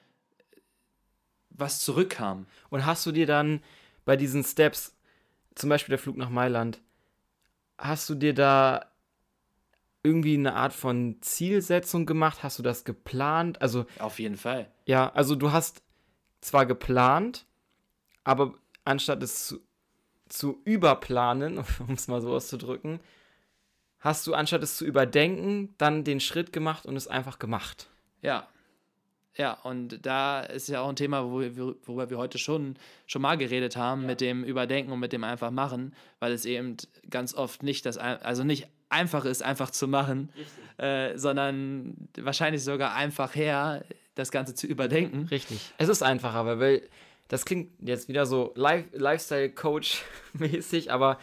was zurückkam. Und hast du dir dann bei diesen Steps, zum Beispiel der Flug nach Mailand, hast du dir da irgendwie eine Art von Zielsetzung gemacht? Hast du das geplant? Also auf jeden Fall. Ja, also du hast zwar geplant, aber anstatt es zu zu überplanen, um es mal so auszudrücken, hast du anstatt es zu überdenken, dann den Schritt gemacht und es einfach gemacht. Ja. Ja, und da ist ja auch ein Thema, wo wir, worüber wir heute schon, schon mal geredet haben, ja. mit dem Überdenken und mit dem einfach machen, weil es eben ganz oft nicht das, also nicht einfach ist, einfach zu machen, äh, sondern wahrscheinlich sogar einfach her, das Ganze zu überdenken. Richtig. Es ist einfacher, weil das klingt jetzt wieder so Lifestyle-Coach-mäßig, aber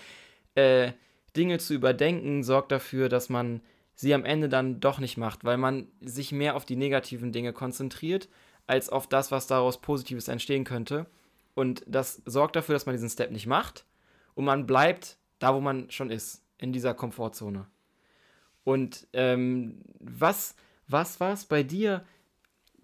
äh, Dinge zu überdenken sorgt dafür, dass man sie am Ende dann doch nicht macht, weil man sich mehr auf die negativen Dinge konzentriert, als auf das, was daraus Positives entstehen könnte. Und das sorgt dafür, dass man diesen Step nicht macht und man bleibt da, wo man schon ist, in dieser Komfortzone. Und ähm, was, was war es bei dir,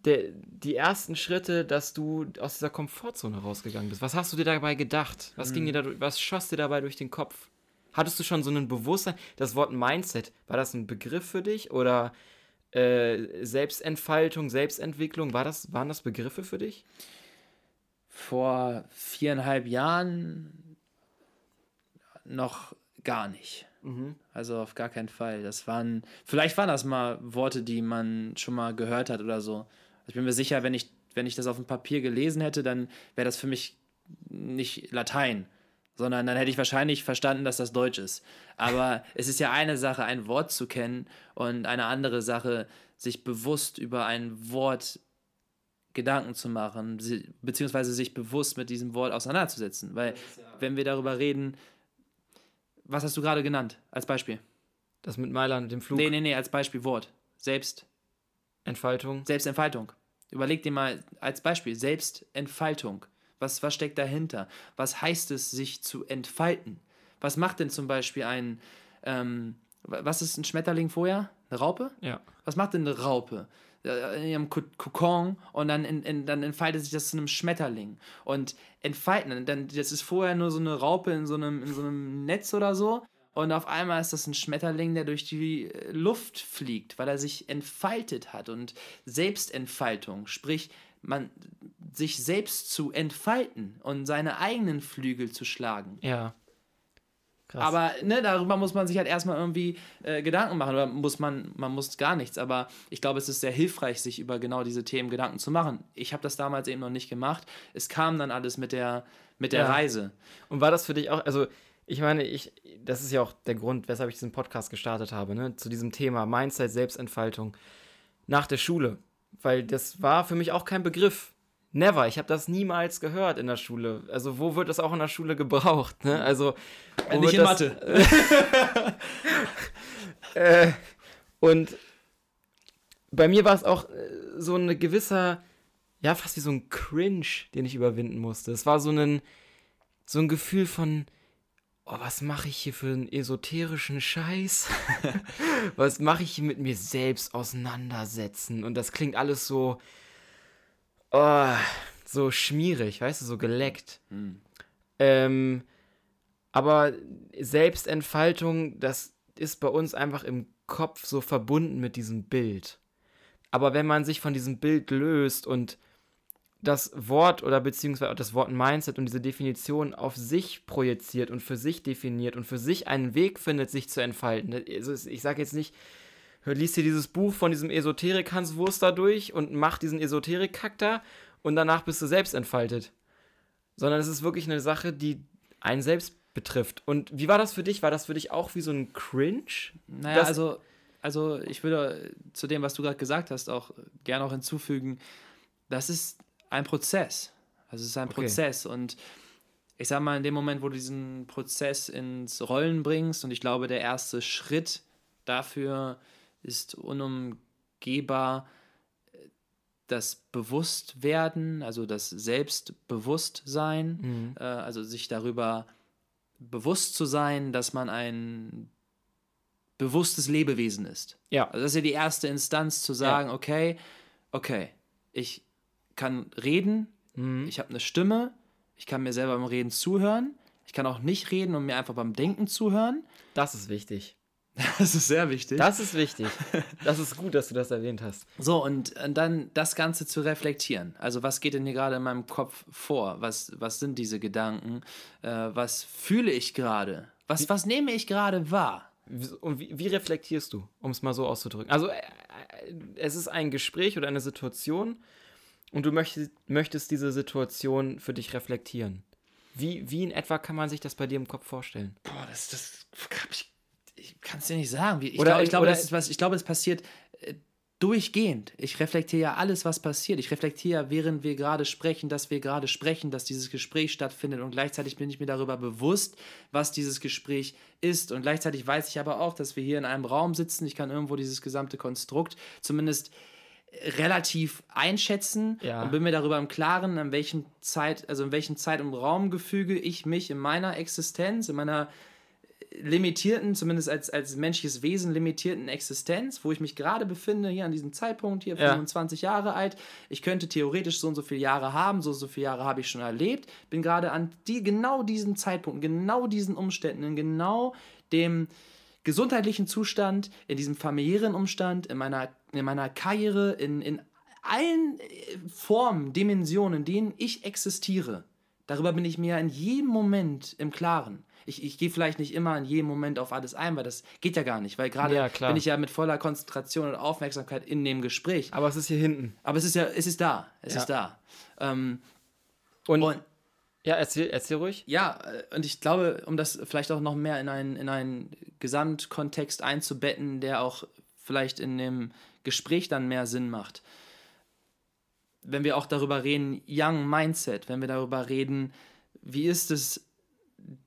der, die ersten Schritte, dass du aus dieser Komfortzone rausgegangen bist? Was hast du dir dabei gedacht? Was ging hm. dir da, was schoss dir dabei durch den Kopf? Hattest du schon so ein Bewusstsein? Das Wort Mindset, war das ein Begriff für dich oder äh, Selbstentfaltung, Selbstentwicklung, war das, waren das Begriffe für dich? Vor viereinhalb Jahren noch gar nicht. Mhm. Also auf gar keinen Fall. Das waren, vielleicht waren das mal Worte, die man schon mal gehört hat oder so. Also ich bin mir sicher, wenn ich, wenn ich das auf dem Papier gelesen hätte, dann wäre das für mich nicht Latein, sondern dann hätte ich wahrscheinlich verstanden, dass das Deutsch ist. Aber es ist ja eine Sache, ein Wort zu kennen und eine andere Sache, sich bewusst über ein Wort Gedanken zu machen, beziehungsweise sich bewusst mit diesem Wort auseinanderzusetzen. Weil, ja wenn wir darüber reden, was hast du gerade genannt als Beispiel? Das mit Mailand, dem Flug. Nee, nee, nee, als Beispiel Wort. Selbst. Entfaltung. Selbstentfaltung. Überleg dir mal als Beispiel Selbstentfaltung. Was, was steckt dahinter? Was heißt es, sich zu entfalten? Was macht denn zum Beispiel ein, ähm, was ist ein Schmetterling vorher? Eine Raupe? Ja. Was macht denn eine Raupe? Äh, in ihrem Kokon und dann, in, in, dann entfaltet sich das zu einem Schmetterling. Und entfalten, dann, das ist vorher nur so eine Raupe in so einem, in so einem Netz oder so. Und auf einmal ist das ein Schmetterling, der durch die äh, Luft fliegt, weil er sich entfaltet hat. Und Selbstentfaltung, sprich, man sich selbst zu entfalten und seine eigenen Flügel zu schlagen. Ja. Krass. Aber ne, darüber muss man sich halt erstmal irgendwie äh, Gedanken machen. Oder muss man, man muss gar nichts. Aber ich glaube, es ist sehr hilfreich, sich über genau diese Themen Gedanken zu machen. Ich habe das damals eben noch nicht gemacht. Es kam dann alles mit der, mit der ja. Reise. Und war das für dich auch, also ich meine, ich, das ist ja auch der Grund, weshalb ich diesen Podcast gestartet habe, ne? zu diesem Thema Mindset, Selbstentfaltung nach der Schule. Weil das war für mich auch kein Begriff. Never. Ich habe das niemals gehört in der Schule. Also, wo wird das auch in der Schule gebraucht? Ne? Also, nicht in das, Mathe. äh, und bei mir war es auch äh, so ein gewisser, ja, fast wie so ein Cringe, den ich überwinden musste. Es war so ein, so ein Gefühl von, oh, was mache ich hier für einen esoterischen Scheiß? was mache ich hier mit mir selbst auseinandersetzen? Und das klingt alles so, oh, so schmierig, weißt du, so geleckt. Mhm. Ähm, aber Selbstentfaltung, das ist bei uns einfach im Kopf so verbunden mit diesem Bild. Aber wenn man sich von diesem Bild löst und das Wort oder beziehungsweise das Wort Mindset und diese Definition auf sich projiziert und für sich definiert und für sich einen Weg findet, sich zu entfalten. Also ich sage jetzt nicht, liest dir dieses Buch von diesem Esoterik Hans Wurster durch und mach diesen Esoterik-Kack da und danach bist du selbst entfaltet. Sondern es ist wirklich eine Sache, die einen selbst betrifft. Und wie war das für dich? War das für dich auch wie so ein Cringe? Naja, also, also ich würde zu dem, was du gerade gesagt hast, auch gerne auch hinzufügen, das ist ein Prozess. Also es ist ein okay. Prozess und ich sag mal, in dem Moment, wo du diesen Prozess ins Rollen bringst, und ich glaube, der erste Schritt dafür ist unumgehbar das Bewusstwerden, also das Selbstbewusstsein, mhm. äh, also sich darüber bewusst zu sein, dass man ein bewusstes Lebewesen ist. Ja. Also das ist ja die erste Instanz zu sagen, ja. okay, okay, ich kann reden, mhm. ich habe eine Stimme, ich kann mir selber beim Reden zuhören, ich kann auch nicht reden und mir einfach beim Denken zuhören. Das ist wichtig. Das ist sehr wichtig. Das ist wichtig. Das ist gut, dass du das erwähnt hast. So, und, dann das Ganze zu reflektieren. Also, was geht denn hier gerade in meinem Kopf vor? Was, was sind diese Gedanken? Äh, was fühle ich gerade? Was, was nehme ich gerade wahr? Und wie, wie reflektierst du, um es mal so auszudrücken? Also, äh, äh, es ist ein Gespräch oder eine Situation und du möchtest, möchtest diese Situation für dich reflektieren. Wie, wie in etwa kann man sich das bei dir im Kopf vorstellen? Boah, das, das ich ich kann es dir nicht sagen. Ich, oder, glaub, ich, glaube, das ist was, ich glaube, es passiert äh, durchgehend. Ich reflektiere ja alles, was passiert. Ich reflektiere ja, während wir gerade sprechen, dass wir gerade sprechen, dass dieses Gespräch stattfindet und gleichzeitig bin ich mir darüber bewusst, was dieses Gespräch ist. Und gleichzeitig weiß ich aber auch, dass wir hier in einem Raum sitzen. Ich kann irgendwo dieses gesamte Konstrukt zumindest relativ einschätzen ja. und bin mir darüber im Klaren, in welchem Zeit, also in welchem Zeit- und Raumgefüge ich mich in meiner Existenz, in meiner limitierten, zumindest als, als menschliches Wesen limitierten Existenz, wo ich mich gerade befinde, hier an diesem Zeitpunkt, hier ja. 25 Jahre alt. Ich könnte theoretisch so und so viele Jahre haben, so und so viele Jahre habe ich schon erlebt. Bin gerade an die, genau diesem Zeitpunkt, genau diesen Umständen, in genau dem gesundheitlichen Zustand, in diesem familiären Umstand, in meiner, in meiner Karriere, in, in allen äh, Formen, Dimensionen, in denen ich existiere. Darüber bin ich mir in jedem Moment im Klaren ich, ich gehe vielleicht nicht immer in jedem Moment auf alles ein, weil das geht ja gar nicht, weil gerade ja, bin ich ja mit voller Konzentration und Aufmerksamkeit in dem Gespräch. Aber es ist hier hinten. Aber es ist ja, es ist da, es ja. ist da. Ähm, und, und, ja, erzähl, erzähl ruhig. Ja, äh, und ich glaube, um das vielleicht auch noch mehr in einen, in einen Gesamtkontext einzubetten, der auch vielleicht in dem Gespräch dann mehr Sinn macht. Wenn wir auch darüber reden, Young Mindset, wenn wir darüber reden, wie ist es,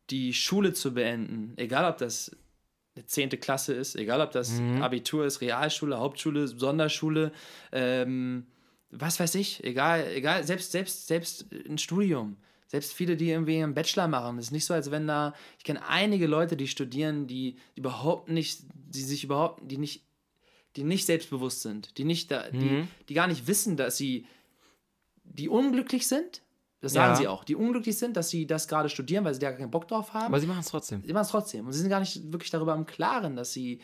die Schule zu beenden, egal ob das eine 10. Klasse ist, egal ob das mhm. Abitur ist, Realschule, Hauptschule, Sonderschule, ähm, was weiß ich, egal, egal, selbst, selbst, selbst ein Studium. Selbst viele, die irgendwie einen Bachelor machen, ist nicht so, als wenn da, ich kenne einige Leute, die studieren, die, die überhaupt nicht, die sich überhaupt, die nicht, die nicht selbstbewusst sind, die nicht da, mhm. die, die gar nicht wissen, dass sie, die unglücklich sind, das sagen ja. sie auch. Die unglücklich sind, dass sie das gerade studieren, weil sie da keinen Bock drauf haben. Aber sie machen es trotzdem. Sie machen es trotzdem. Und sie sind gar nicht wirklich darüber im Klaren, dass sie.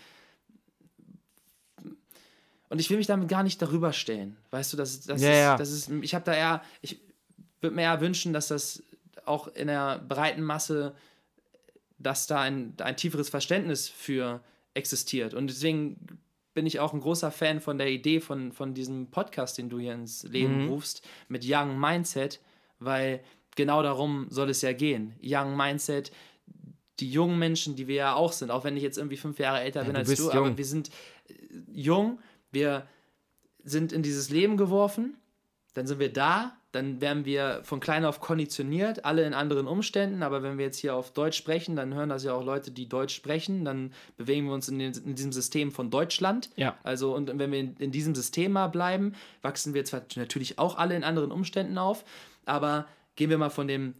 Und ich will mich damit gar nicht darüber stellen. Weißt du, das, das, ja, ist, ja. das ist. Ich habe da eher. Ich, würde mir ja wünschen, dass das auch in der breiten Masse, dass da ein, ein tieferes Verständnis für existiert. Und deswegen bin ich auch ein großer Fan von der Idee von, von diesem Podcast, den du hier ins Leben Mhm. rufst, mit Young Mindset, weil genau darum soll es ja gehen. Young Mindset, die jungen Menschen, die wir ja auch sind, auch wenn ich jetzt irgendwie fünf Jahre älter bin du als du, jung. aber wir sind äh, jung, wir sind in dieses Leben geworfen, dann sind wir da, dann werden wir von klein auf konditioniert, alle in anderen Umständen, aber wenn wir jetzt hier auf Deutsch sprechen, dann hören das ja auch Leute, die Deutsch sprechen, dann bewegen wir uns in, den, in diesem System von Deutschland. Ja. Also, und wenn wir in, in diesem System mal bleiben, wachsen wir zwar natürlich auch alle in anderen Umständen auf, aber gehen wir mal von dem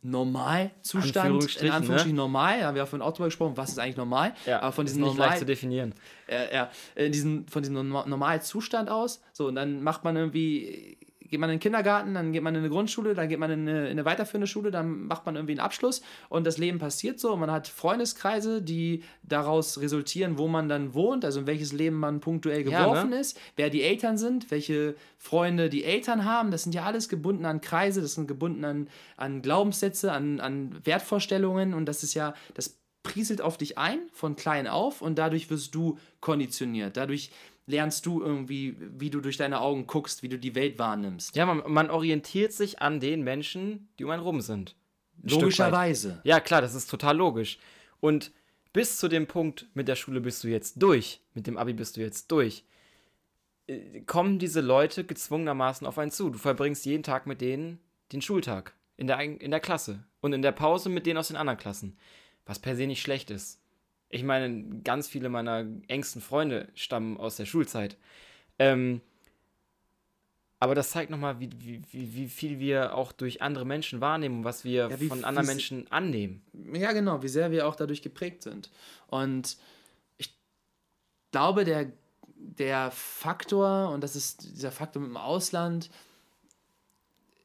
Normalzustand, in Anführungsstrichen, Anführungsstrichen normal, haben wir auch von Auto gesprochen, was ist eigentlich normal, Ja, aber von ist diesem nicht Normal, leicht zu definieren. äh, ja, in diesem, von diesem Norma- normalen Zustand aus. So, und dann macht man irgendwie, geht man in den Kindergarten, dann geht man in eine Grundschule, dann geht man in eine, in eine weiterführende Schule, dann macht man irgendwie einen Abschluss und das Leben passiert so. Und man hat Freundeskreise, die daraus resultieren, wo man dann wohnt, also in welches Leben man punktuell Ja, geworfen ne? ist, wer die Eltern sind, welche Freunde die Eltern haben. Das sind ja alles gebunden an Kreise, das sind gebunden an, an Glaubenssätze, an, an Wertvorstellungen und das ist ja, das prieselt auf dich ein von klein auf und dadurch wirst du konditioniert. Dadurch lernst du irgendwie, wie du durch deine Augen guckst, wie du die Welt wahrnimmst. Ja, man, man orientiert sich an den Menschen, die um einen rum sind. Ein. Logischerweise. Ja, klar, das ist total logisch. Und bis zu dem Punkt, mit der Schule bist du jetzt durch, mit dem Abi bist du jetzt durch, äh, kommen diese Leute gezwungenermaßen auf einen zu. Du verbringst jeden Tag mit denen den Schultag in der, in der Klasse und in der Pause mit denen aus den anderen Klassen, was per se nicht schlecht ist. Ich meine, ganz viele meiner engsten Freunde stammen aus der Schulzeit. Ähm, aber das zeigt nochmal, wie, wie, wie, viel wir auch durch andere Menschen wahrnehmen und was wir Ja, von anderen Menschen annehmen. Ja, genau, wie sehr wir auch dadurch geprägt sind. Und ich glaube, der, der Faktor, und das ist dieser Faktor mit dem Ausland,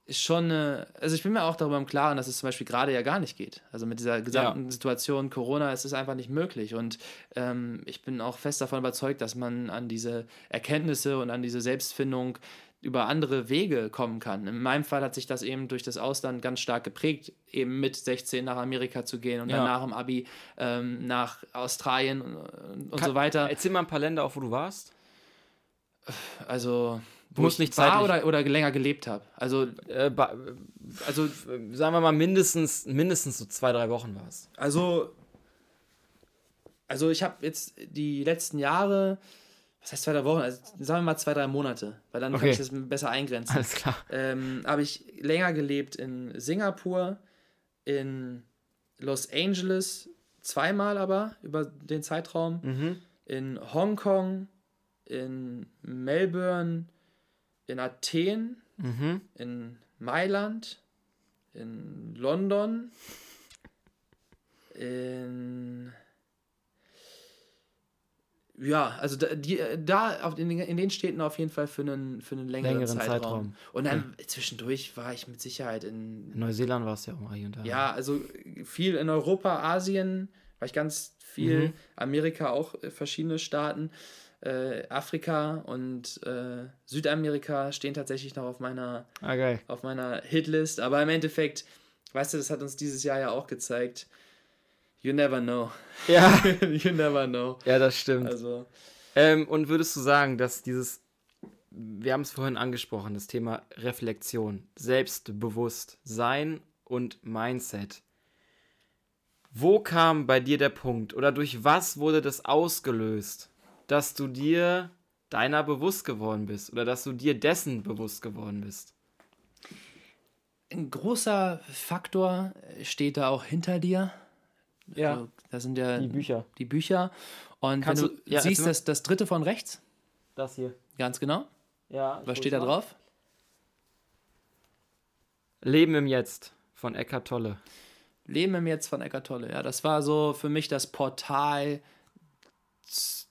ist schon eine, also ich bin mir auch darüber im Klaren, dass es zum Beispiel gerade ja gar nicht geht. Also mit dieser gesamten Situation Corona ist es einfach nicht möglich. Und ähm, ich bin auch fest davon überzeugt, dass man an diese Erkenntnisse und an diese Selbstfindung über andere Wege kommen kann. In meinem Fall hat sich das eben durch das Ausland ganz stark geprägt, eben mit 16 nach Amerika zu gehen und Ja. dann nach dem Abi ähm, nach Australien und, und Kann- so weiter. Erzähl mal ein paar Länder auf, wo du warst. Also Du musst ich nicht war oder, oder länger gelebt habe. Also, Äh, also, sagen wir mal, mindestens, mindestens so zwei, drei Wochen war es. also, also ich habe jetzt die letzten Jahre, was heißt zwei, drei Wochen, also sagen wir mal zwei, drei Monate, weil dann kann Okay. ich das besser eingrenzen. Alles klar. ähm, habe ich länger gelebt in Singapur, in Los Angeles, zweimal aber über den Zeitraum, Mhm. in Hongkong, in Melbourne, in Athen, Mhm. in Mailand, in London, in ja, also da, die, da auf den, in den Städten auf jeden Fall für einen, für einen längeren, Längeren Zeitraum. Zeitraum. Und dann zwischendurch war ich mit Sicherheit in, In Neuseeland war es ja auch mal hier und da. ja, also viel in Europa, Asien war ich ganz viel, Mhm. Amerika auch äh, verschiedene Staaten, äh, Afrika und äh, Südamerika stehen tatsächlich noch auf meiner, Ah, geil. auf meiner Hitlist. Aber im Endeffekt, weißt du, das hat uns dieses Jahr ja auch gezeigt. You never know. Ja, you never know. ja, das stimmt. Also, Ähm, und würdest du sagen, dass dieses, wir haben es vorhin angesprochen, das Thema Reflexion, Selbstbewusstsein und Mindset. Wo kam bei dir der Punkt oder durch was wurde das ausgelöst, dass du dir deiner bewusst geworden bist oder dass du dir dessen bewusst geworden bist? ein großer Faktor steht da auch hinter dir. Also, da sind ja die Bücher. die Bücher. Und Kannst wenn du du- ja, siehst das, das dritte von rechts, Das hier. ganz genau. Ja. Was steht da drauf? Leben im Jetzt von Eckhart Tolle. Leben im Jetzt von Eckart Tolle. Ja, das war so für mich das Portal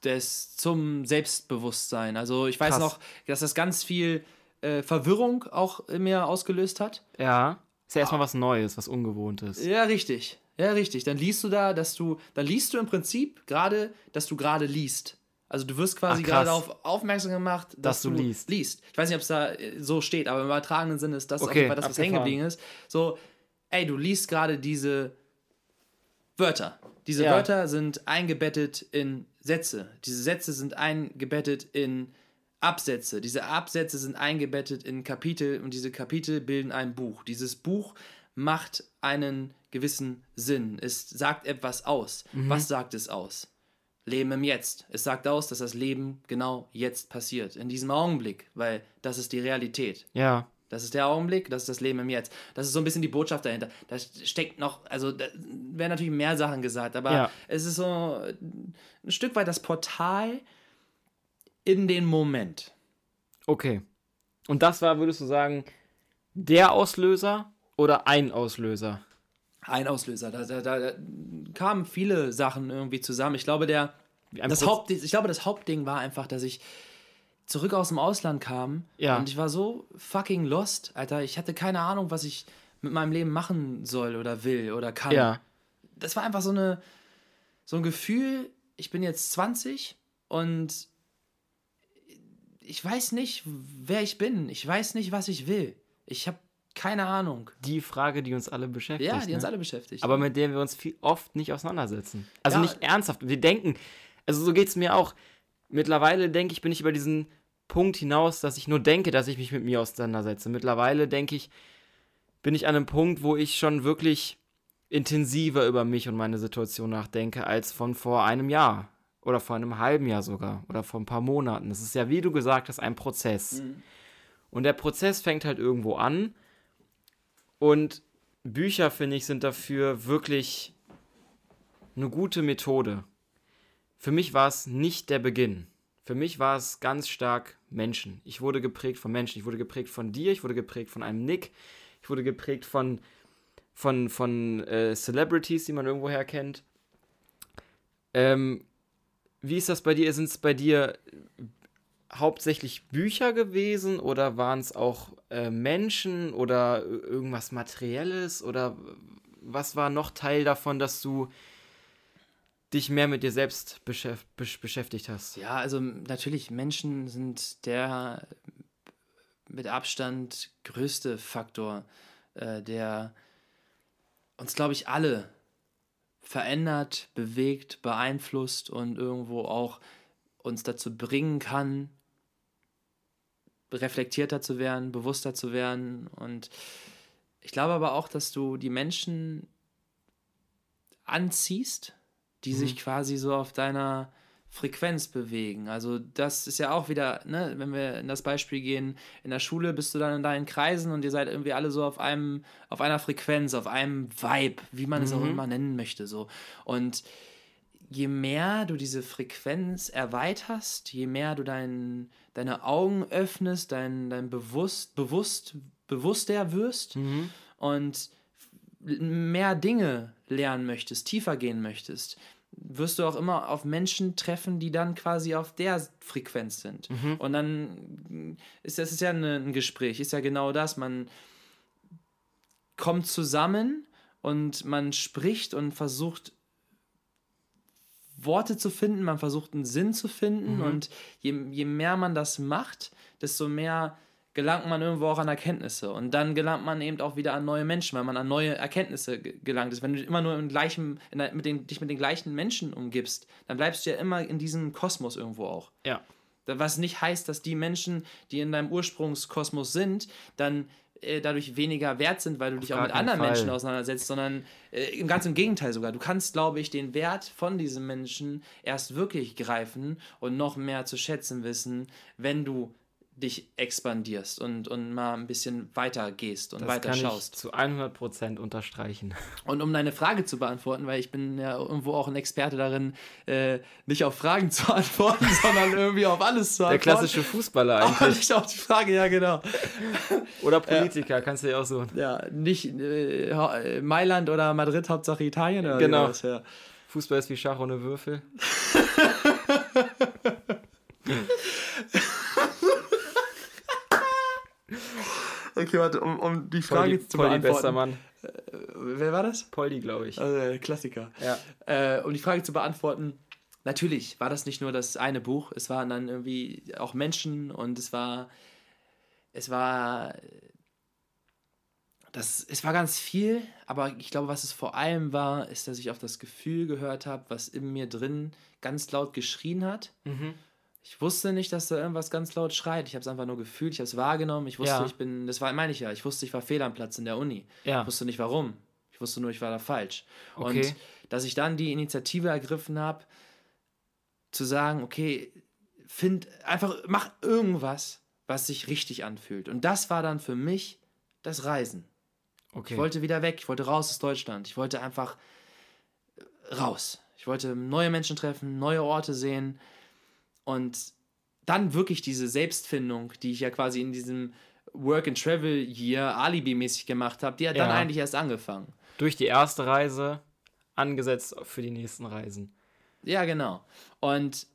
des, zum Selbstbewusstsein. Also ich weiß Krass. noch, dass das ganz viel äh, Verwirrung auch in mir ausgelöst hat. Ja. Ist ja erstmal was Neues, was Ungewohntes. Ja, richtig. Ja, richtig. Dann liest du da, dass du, dann liest du im Prinzip gerade, dass du gerade liest. Also du wirst quasi Ach, gerade darauf aufmerksam gemacht, dass, Dass du liest. Ich weiß nicht, ob es da äh, so steht, aber im übertragenen Sinne ist das auf Okay, jeden Fall das, was hängen geblieben ist. So, ey, du liest gerade diese Wörter. Diese Ja. Wörter sind eingebettet in Sätze. Diese Sätze sind eingebettet in Absätze. Diese Absätze sind eingebettet in Kapitel und diese Kapitel bilden ein Buch. Dieses Buch macht einen gewissen Sinn. Es sagt etwas aus. Mhm. Was sagt es aus? Leben im Jetzt. Es sagt aus, dass das Leben genau jetzt passiert. In diesem Augenblick, weil das ist die Realität. Ja. Das ist der Augenblick, das ist das Leben im Jetzt. Das ist so ein bisschen die Botschaft dahinter. Da steckt noch, also da werden natürlich mehr Sachen gesagt, aber Ja. es ist so ein Stück weit das Portal in den Moment. Okay. Und das war, würdest du sagen, der Auslöser oder ein Auslöser? Ein Auslöser. Da, da, da, kamen viele Sachen irgendwie zusammen. Ich glaube, der, das Haupt, ich glaube, das Hauptding war einfach, dass ich zurück aus dem Ausland kam Ja. und ich war so fucking lost, Alter. Ich hatte keine Ahnung, was ich mit meinem Leben machen soll oder will oder kann. Ja. das war einfach so eine so ein Gefühl, ich bin jetzt 20 und ich weiß nicht, wer ich bin. Ich weiß nicht, was ich will. Ich habe keine Ahnung. Die Frage, die uns alle beschäftigt. Ja, die uns ne? alle beschäftigt. aber mit der wir uns viel oft nicht auseinandersetzen. Also Ja. nicht ernsthaft. Wir denken, also so geht es mir auch. Mittlerweile denke ich, bin ich über diesen Punkt hinaus, dass ich nur denke, dass ich mich mit mir auseinandersetze. Mittlerweile denke ich, bin ich an einem Punkt, wo ich schon wirklich intensiver über mich und meine Situation nachdenke, als von vor einem Jahr. Oder vor einem halben Jahr sogar. Oder vor ein paar Monaten. Das ist ja, wie du gesagt hast, ein Prozess. Und der Prozess fängt halt irgendwo an. Und Bücher, finde ich, sind dafür wirklich eine gute Methode. Für mich war es nicht der Beginn. Für mich war es ganz stark Menschen. Ich wurde geprägt von Menschen. Ich wurde geprägt von dir, ich wurde geprägt von einem Nick, ich wurde geprägt von, von, von äh, Celebrities, die man irgendwoher kennt. Ähm, wie ist das bei dir? Sind es bei dir hauptsächlich Bücher gewesen oder waren es auch äh, Menschen oder i- irgendwas Materielles oder was war noch Teil davon, dass du dich mehr mit dir selbst beschäf besch beschäftigt hast? ja, also natürlich, Menschen sind der mit Abstand größte Faktor, äh, der uns, glaube ich, alle verändert, bewegt, beeinflusst und irgendwo auch uns dazu bringen kann, reflektierter zu werden, bewusster zu werden. Und ich glaube aber auch, dass du die Menschen anziehst, die sich quasi so auf deiner Frequenz bewegen. Also das ist ja auch wieder, ne, wenn wir in das Beispiel gehen, in der Schule bist du dann in deinen Kreisen und ihr seid irgendwie alle so auf einem, auf einer Frequenz, auf einem Vibe, wie man es auch immer nennen möchte, so. Und je mehr du diese Frequenz erweiterst, je mehr du dein, deine Augen öffnest, dein, dein bewusst, bewusst, bewusster wirst und mehr Dinge lernen möchtest, tiefer gehen möchtest, wirst du auch immer auf Menschen treffen, die dann quasi auf der Frequenz sind. Und dann ist das ist ja ein Gespräch, ist ja genau das. Man kommt zusammen und man spricht und versucht Worte zu finden, man versucht einen Sinn zu finden und je, je mehr man das macht, desto mehr gelangt man irgendwo auch an Erkenntnisse und dann gelangt man eben auch wieder an neue Menschen, weil man an neue Erkenntnisse ge- gelangt ist. Wenn du immer nur im gleichen, der, mit den, dich mit den gleichen Menschen umgibst, dann bleibst du ja immer in diesem Kosmos irgendwo auch. Ja. Was nicht heißt, dass die Menschen, die in deinem Ursprungskosmos sind, dann äh, dadurch weniger wert sind, weil du dich auch mit anderen Fall. Menschen auseinandersetzt, sondern äh, im ganz im Gegenteil sogar. Du kannst, glaube ich, den Wert von diesem Menschen erst wirklich greifen und noch mehr zu schätzen wissen, wenn du dich expandierst und, und mal ein bisschen weiter gehst und Das weiter kann schaust. ich zu 100% unterstreichen. Und um deine Frage zu beantworten, weil ich bin ja irgendwo auch ein Experte darin, äh, nicht auf Fragen zu antworten, sondern irgendwie auf alles zu Der antworten. klassische Fußballer Aber eigentlich. nicht auf die Frage, ja genau. Oder Politiker, kannst du ja auch so. Ja, nicht äh, äh, Mailand oder Madrid, Hauptsache Italien oder Genau. sowas, ja. Fußball ist wie Schach ohne Würfel. Okay, warte, um, um die Poldi, Frage zu Poldi beantworten. Mann. Wer war das? Poldi, glaube ich. Also, äh, Klassiker. Ja. Äh, um die Frage zu beantworten, natürlich war das nicht nur das eine Buch, es waren dann irgendwie auch Menschen und es war, es war, das, es war ganz viel, aber ich glaube, was es vor allem war, ist, dass ich auf das Gefühl gehört habe, was in mir drin ganz laut geschrien hat. Mhm. Ich wusste nicht, dass da irgendwas ganz laut schreit. Ich habe es einfach nur gefühlt, ich habe es wahrgenommen. Ich wusste, Ja. ich bin, das war, meine ich ja, ich wusste, ich war fehl am Platz in der Uni. Ja. Ich wusste nicht warum. Ich wusste nur, ich war da falsch. Okay. Und dass ich dann die Initiative ergriffen habe, zu sagen, okay, find einfach, mach irgendwas, was sich richtig anfühlt. Und das war dann für mich das Reisen. Okay. Ich wollte wieder weg, ich wollte raus aus Deutschland. Ich wollte einfach äh, raus. Ich wollte neue Menschen treffen, neue Orte sehen und dann wirklich diese Selbstfindung, die ich ja quasi in diesem Work and Travel Year Alibi-mäßig gemacht habe, die hat dann Ja. eigentlich erst angefangen. Durch die erste Reise angesetzt für die nächsten Reisen. Ja, genau. Und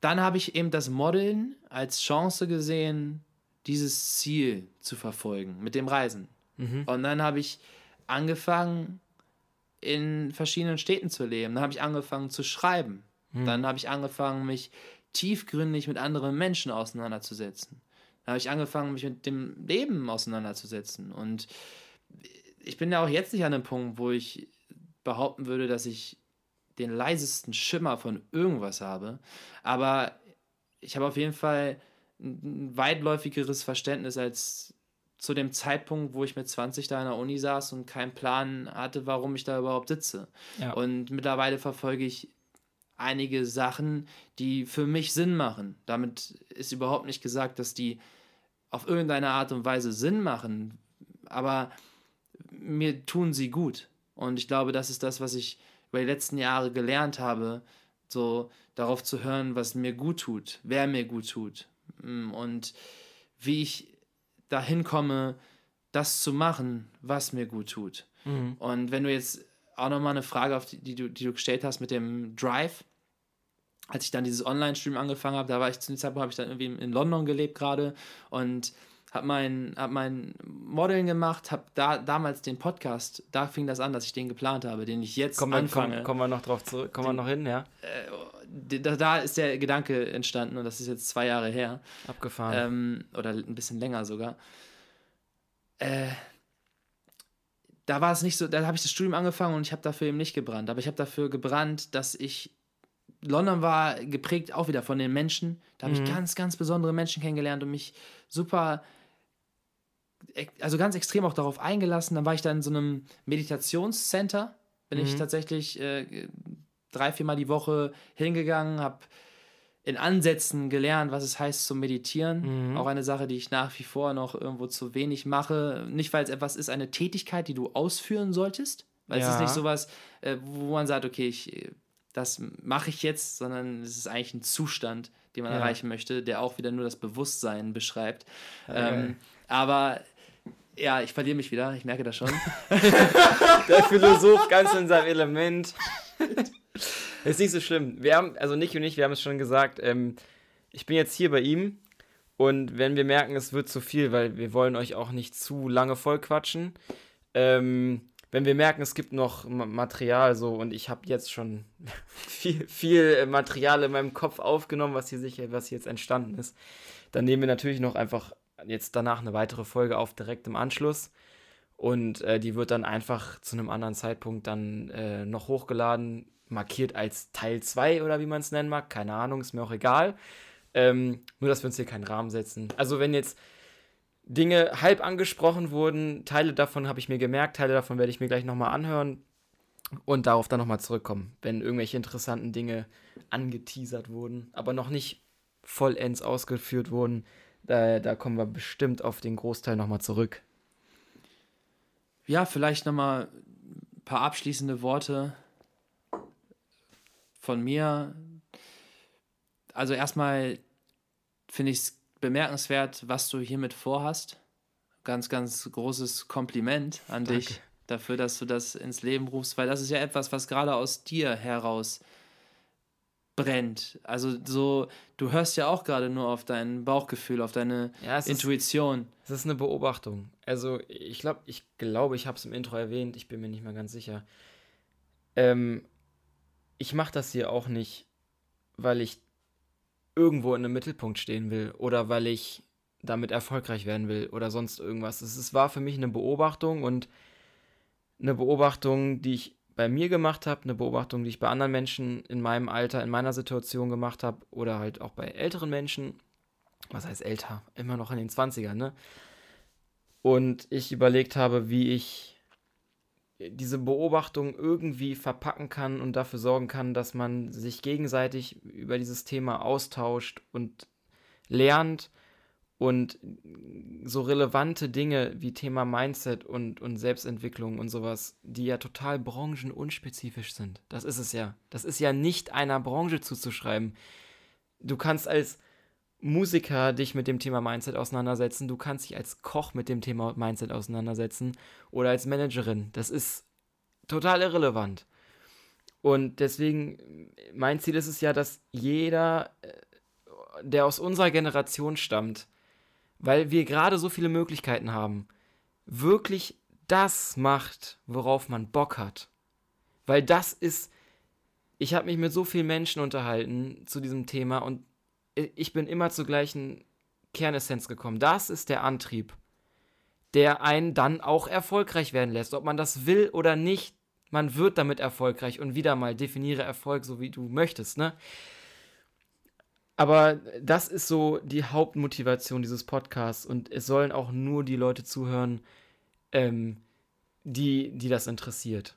dann habe ich eben das Modeln als Chance gesehen, dieses Ziel zu verfolgen mit dem Reisen. Mhm. Und dann habe ich angefangen, in verschiedenen Städten zu leben. Dann habe ich angefangen zu schreiben. Dann habe ich angefangen, mich tiefgründig mit anderen Menschen auseinanderzusetzen. Dann habe ich angefangen, mich mit dem Leben auseinanderzusetzen. Und ich bin ja auch jetzt nicht an einem Punkt, wo ich behaupten würde, dass ich den leisesten Schimmer von irgendwas habe. Aber ich habe auf jeden Fall ein ein weitläufigeres Verständnis als zu dem Zeitpunkt, wo ich mit 20 da in der Uni saß und keinen Plan hatte, warum ich da überhaupt sitze. Ja. Und mittlerweile verfolge ich einige Sachen, die für mich Sinn machen. Damit ist überhaupt nicht gesagt, dass die auf irgendeine Art und Weise Sinn machen, aber mir tun sie gut. Und ich glaube, das ist das, was ich über die letzten Jahre gelernt habe, so darauf zu hören, was mir gut tut, wer mir gut tut Mm, und wie ich dahin komme, das zu machen, was mir gut tut. Mhm. Und wenn du jetzt auch nochmal eine Frage, auf die, die, du, die du gestellt hast mit dem Drive, als ich dann dieses Online-Stream angefangen habe, da war ich zu dem Zeitpunkt, habe ich dann irgendwie in London gelebt gerade und habe mein, hab mein Modeln gemacht, habe da damals den Podcast, da fing das an, dass ich den geplant habe, den ich jetzt Kommen wir, anfange. kommen, kommen wir noch drauf zurück, kommen wir noch hin, ja? Da, da ist der Gedanke entstanden und das ist jetzt zwei Jahre her. Abgefahren. Ähm, oder ein bisschen länger sogar. Äh, da war es nicht so, da habe ich das Studium angefangen und ich habe dafür eben nicht gebrannt. Aber ich habe dafür gebrannt, dass ich. London war geprägt auch wieder von den Menschen. Da habe Mhm. ich ganz, ganz besondere Menschen kennengelernt und mich super, also ganz extrem auch darauf eingelassen. Dann war ich da in so einem Meditationscenter. Bin ich Mhm. tatsächlich äh, drei, viermal die Woche hingegangen, habe in Ansätzen gelernt, was es heißt zu meditieren. Mhm. Auch eine Sache, die ich nach wie vor noch irgendwo zu wenig mache. Nicht, weil es etwas ist, eine Tätigkeit, die du ausführen solltest. Weil es ist Ja. nicht sowas, äh, wo man sagt, okay, ich, äh, das mache ich jetzt, sondern es ist eigentlich ein Zustand, den man Ja. erreichen möchte, der auch wieder nur das Bewusstsein beschreibt. Ja, ähm, aber ja, ich verliere mich wieder, ich merke das schon. Der Philosoph ganz in seinem Element. ist nicht so schlimm. Wir haben, also Nick und ich, wir haben es schon gesagt, ähm, ich bin jetzt hier bei ihm und wenn wir merken, es wird zu viel, weil wir wollen euch auch nicht zu lange vollquatschen, ähm, wenn wir merken, es gibt noch Ma- Material so und ich habe jetzt schon viel, viel äh, Material in meinem Kopf aufgenommen, was hier sicher, was hier jetzt entstanden ist, dann nehmen wir natürlich noch einfach jetzt danach eine weitere Folge auf, direkt im Anschluss. Und äh, die wird dann einfach zu einem anderen Zeitpunkt dann äh, noch hochgeladen, markiert als Teil 2 oder wie man es nennen mag. Keine Ahnung, ist mir auch egal. Ähm, nur, dass wir uns hier keinen Rahmen setzen. Also, wenn jetzt Dinge halb angesprochen wurden, Teile davon habe ich mir gemerkt, Teile davon werde ich mir gleich nochmal anhören und darauf dann nochmal zurückkommen, wenn irgendwelche interessanten Dinge angeteasert wurden, aber noch nicht vollends ausgeführt wurden. Da, da kommen wir bestimmt auf den Großteil nochmal zurück. Ja, vielleicht nochmal ein paar abschließende Worte von mir. Also erstmal finde ich es bemerkenswert, was du hiermit vorhast. Ganz, ganz großes Kompliment an Danke. dich dafür, dass du das ins Leben rufst, weil das ist ja etwas, was gerade aus dir heraus brennt. Also so, du hörst ja auch gerade nur auf dein Bauchgefühl, auf deine Ja, es ist, Intuition. es ist eine Beobachtung. Also, ich glaube, ich glaube, ich habe es im Intro erwähnt, ich bin mir nicht mehr ganz sicher. Ähm, ich mache das hier auch nicht, weil ich irgendwo in einem Mittelpunkt stehen will oder weil ich damit erfolgreich werden will oder sonst irgendwas. Es, es war für mich eine Beobachtung und eine Beobachtung, die ich bei mir gemacht habe, eine Beobachtung, die ich bei anderen Menschen in meinem Alter, in meiner Situation gemacht habe oder halt auch bei älteren Menschen. Was heißt älter? Immer noch in den 20ern, ne? Und ich überlegt habe, wie ich diese Beobachtung irgendwie verpacken kann und dafür sorgen kann, dass man sich gegenseitig über dieses Thema austauscht und lernt und so relevante Dinge wie Thema Mindset und, und Selbstentwicklung und sowas, die ja total branchenunspezifisch sind. Das ist es ja. Das ist ja nicht einer Branche zuzuschreiben. Du kannst als Musiker dich mit dem Thema Mindset auseinandersetzen, du kannst dich als Koch mit dem Thema Mindset auseinandersetzen oder als Managerin. Das ist total irrelevant. Und deswegen, mein Ziel ist es ja, dass jeder, äh, der aus unserer Generation stammt, weil wir gerade so viele Möglichkeiten haben, wirklich das macht, worauf man Bock hat. Weil das ist, ich habe mich mit so vielen Menschen unterhalten zu diesem Thema und ich bin immer zur gleichen Kernessenz gekommen. Das ist der Antrieb, der einen dann auch erfolgreich werden lässt. Ob man das will oder nicht, man wird damit erfolgreich. Und wieder mal, definiere Erfolg so, wie du möchtest, ne? Aber das ist so die Hauptmotivation dieses Podcasts und es sollen auch nur die Leute zuhören, ähm, die, die das interessiert.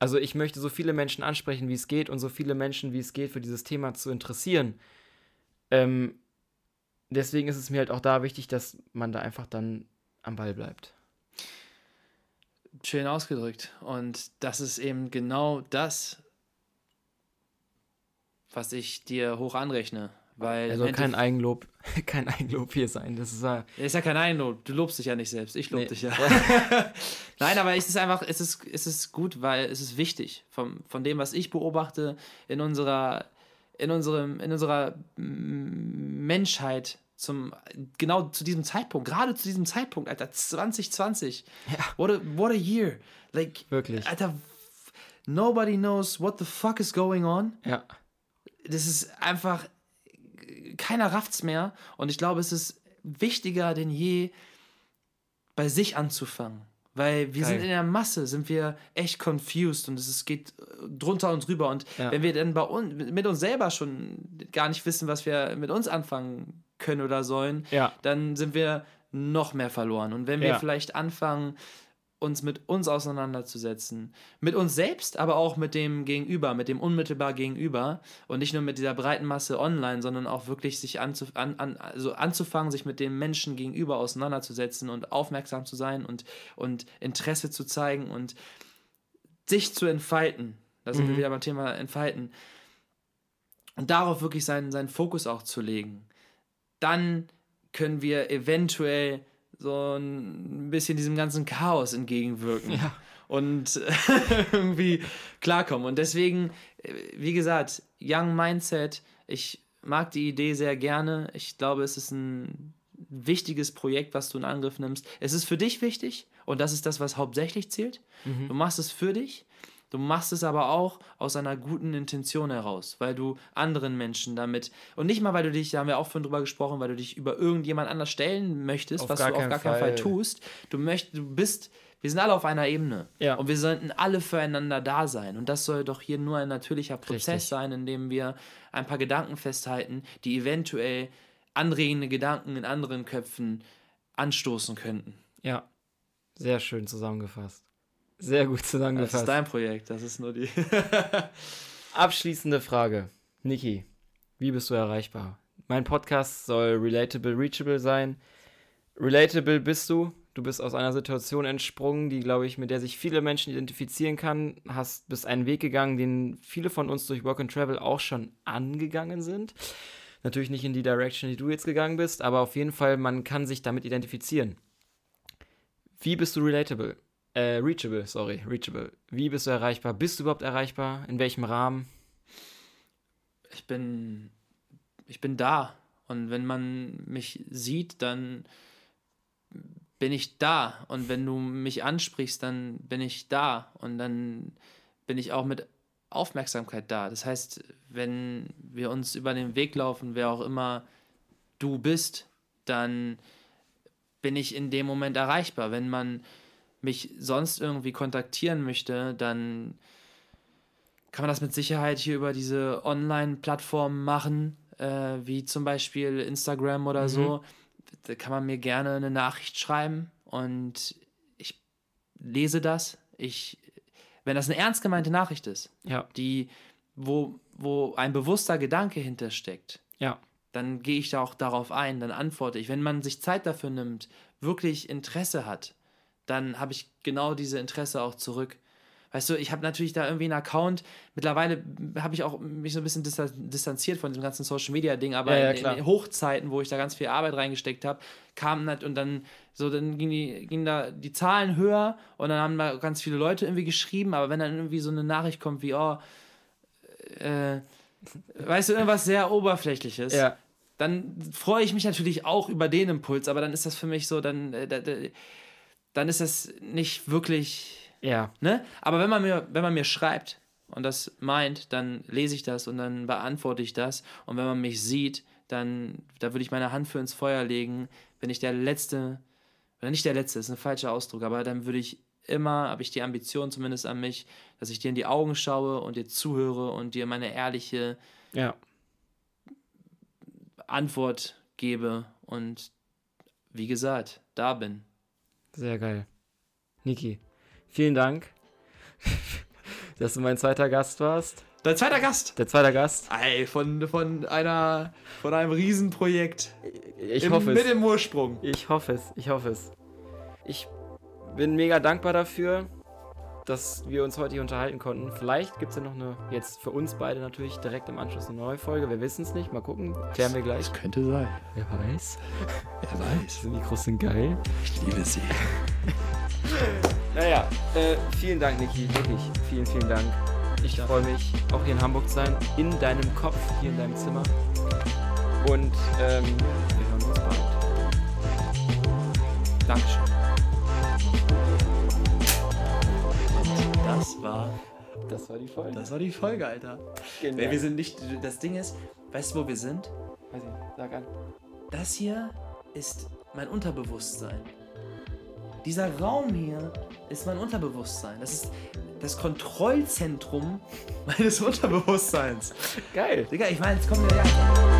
Also ich möchte so viele Menschen ansprechen, wie es geht und so viele Menschen, wie es geht, für dieses Thema zu interessieren. Ähm, deswegen ist es mir halt auch da wichtig, dass man da einfach dann am Ball bleibt. Schön ausgedrückt. Und das ist eben genau das, was ich dir hoch anrechne. Weil soll kein Eigenlob, kein Eigenlob hier sein. Das ist ja. Ist ja kein Eigenlob. Du lobst dich ja nicht selbst. Ich lob nee. dich ja. Nein, aber es ist einfach, es ist, es ist gut, weil es ist wichtig. Vom, von dem, was ich beobachte in unserer in, unserem, in unserer Menschheit zum genau zu diesem Zeitpunkt, gerade zu diesem Zeitpunkt, Alter, 2020. Ja. What a, what a year. Like, Wirklich. Alter, nobody knows what the fuck is going on. Ja. Das ist einfach, keiner rafft's mehr. Und ich glaube, es ist wichtiger denn je, bei sich anzufangen. Weil wir Geil. sind in der Masse, sind wir echt confused und es geht äh, drunter und drüber. Und ja. wenn wir dann bei uns, mit uns selber schon gar nicht wissen, was wir mit uns anfangen können oder sollen, ja. dann sind wir noch mehr verloren. Und wenn wir ja. vielleicht anfangen, uns mit uns auseinanderzusetzen. Mit uns selbst, aber auch mit dem Gegenüber, mit dem unmittelbar Gegenüber. Und nicht nur mit dieser breiten Masse online, sondern auch wirklich sich anzuf an, an, also anzufangen, sich mit dem Menschen gegenüber auseinanderzusetzen und aufmerksam zu sein und, und Interesse zu zeigen und sich zu entfalten. Da sind mhm. wir wieder beim Thema Entfalten. Und darauf wirklich seinen, seinen Fokus auch zu legen. Dann können wir eventuell so ein bisschen diesem ganzen Chaos entgegenwirken. Ja. Und irgendwie klarkommen. Und deswegen, äh, wie gesagt, Young Mindset, ich mag die Idee sehr gerne. Ich glaube, es ist ein wichtiges Projekt, was du in Angriff nimmst. Es ist für dich wichtig und das ist das, was hauptsächlich zählt. Mhm. Du machst es für dich Du machst es aber auch aus einer guten Intention heraus, weil du anderen Menschen damit und nicht mal, weil du dich, da haben wir auch vorhin drüber gesprochen, weil du dich über irgendjemand anders stellen möchtest, auf was du auf gar keinen Fall tust. Du möchtest, du bist, wir sind alle auf einer Ebene ja. und wir sollten alle füreinander da sein und das soll doch hier nur ein natürlicher Prozess Richtig. sein, in dem wir ein paar Gedanken festhalten, die eventuell anregende Gedanken in anderen Köpfen anstoßen könnten. Ja, sehr schön zusammengefasst. Sehr gut zusammengefasst. Das ist dein Projekt, das ist nur die. Abschließende Frage. Niki, wie bist du erreichbar? Mein Podcast soll relatable, reachable sein. Relatable bist du. Du bist aus einer Situation entsprungen, die, glaube ich, mit der sich viele Menschen identifizieren kann. Hast, bist einen Weg gegangen, den viele von uns durch Work and Travel auch schon angegangen sind. Natürlich nicht in die Direction, die du jetzt gegangen bist, aber auf jeden Fall, man kann sich damit identifizieren. Wie bist du relatable? Äh, reachable, sorry, reachable. Wie bist du erreichbar? Bist du überhaupt erreichbar? In welchem Rahmen? Ich bin, ich bin da. Und wenn man mich sieht, dann bin ich da. Und wenn du mich ansprichst, dann bin ich da. Und dann bin ich auch mit Aufmerksamkeit da. Das heißt, wenn wir uns über den Weg laufen, wer auch immer du bist, dann bin ich in dem Moment erreichbar. Wenn man mich sonst irgendwie kontaktieren möchte, dann kann man das mit Sicherheit hier über diese Online-Plattformen machen, äh, wie zum Beispiel Instagram oder mhm. so. Da kann man mir gerne eine Nachricht schreiben und ich lese das. Ich, wenn das eine ernst gemeinte Nachricht ist, ja. die, wo, wo ein bewusster Gedanke hintersteckt, ja. dann gehe ich da auch darauf ein, dann antworte ich. Wenn man sich Zeit dafür nimmt, wirklich Interesse hat, dann habe ich genau diese Interesse auch zurück. Weißt du, ich habe natürlich da irgendwie einen Account. Mittlerweile habe ich auch mich so ein bisschen distanziert von diesem ganzen Social Media Ding, aber ja, ja, in, in, Hochzeiten, wo ich da ganz viel Arbeit reingesteckt habe, kamen halt und dann so, dann gingen die, gingen da die Zahlen höher und dann haben da ganz viele Leute irgendwie geschrieben, aber wenn dann irgendwie so eine Nachricht kommt wie, oh, äh, weißt du, irgendwas sehr Oberflächliches, ja. dann freue ich mich natürlich auch über den Impuls, aber dann ist das für mich so, dann, äh, dann ist das nicht wirklich ja. Ne? Aber wenn man mir, wenn man mir schreibt und das meint, dann lese ich das und dann beantworte ich das. Und wenn man mich sieht, dann da würde ich meine Hand für ins Feuer legen, wenn ich der Letzte, oder nicht der Letzte, ist ein falscher Ausdruck, aber dann würde ich immer, habe ich die Ambition zumindest an mich, dass ich dir in die Augen schaue und dir zuhöre und dir meine ehrliche ja. Antwort gebe und wie gesagt, da bin. Sehr geil. Niki, vielen Dank, dass du mein zweiter Gast warst. Dein zweiter Gast? Der zweite Gast. Ey, von, von einer von einem Riesenprojekt. Ich Im, hoffe es. Mit dem Ursprung. Ich hoffe es, ich hoffe es. Ich bin mega dankbar dafür, dass wir uns heute hier unterhalten konnten. Vielleicht gibt es ja noch eine, jetzt für uns beide natürlich direkt im Anschluss eine neue Folge. Wir wissen es nicht. Mal gucken. Klären wir gleich. Das könnte sein. Wer weiß. Wer weiß. Diese Mikros sind geil. Ich liebe sie. Naja, äh, vielen Dank, Niki. Wirklich, vielen, vielen Dank. Ich freue mich, auch hier in Hamburg zu sein, in deinem Kopf, hier in deinem Zimmer. Und ähm, wir hören uns bald. Dankeschön. Das war. Das war die Folge. Das war die Folge, Alter. Genau. Wir sind nicht. Das Ding ist, weißt du, wo wir sind? Weiß ich, sag an. Das hier ist mein Unterbewusstsein. Dieser Raum hier ist mein Unterbewusstsein. Das ist das Kontrollzentrum meines Unterbewusstseins. Geil. Digga, ich meine, jetzt kommt der. Ja,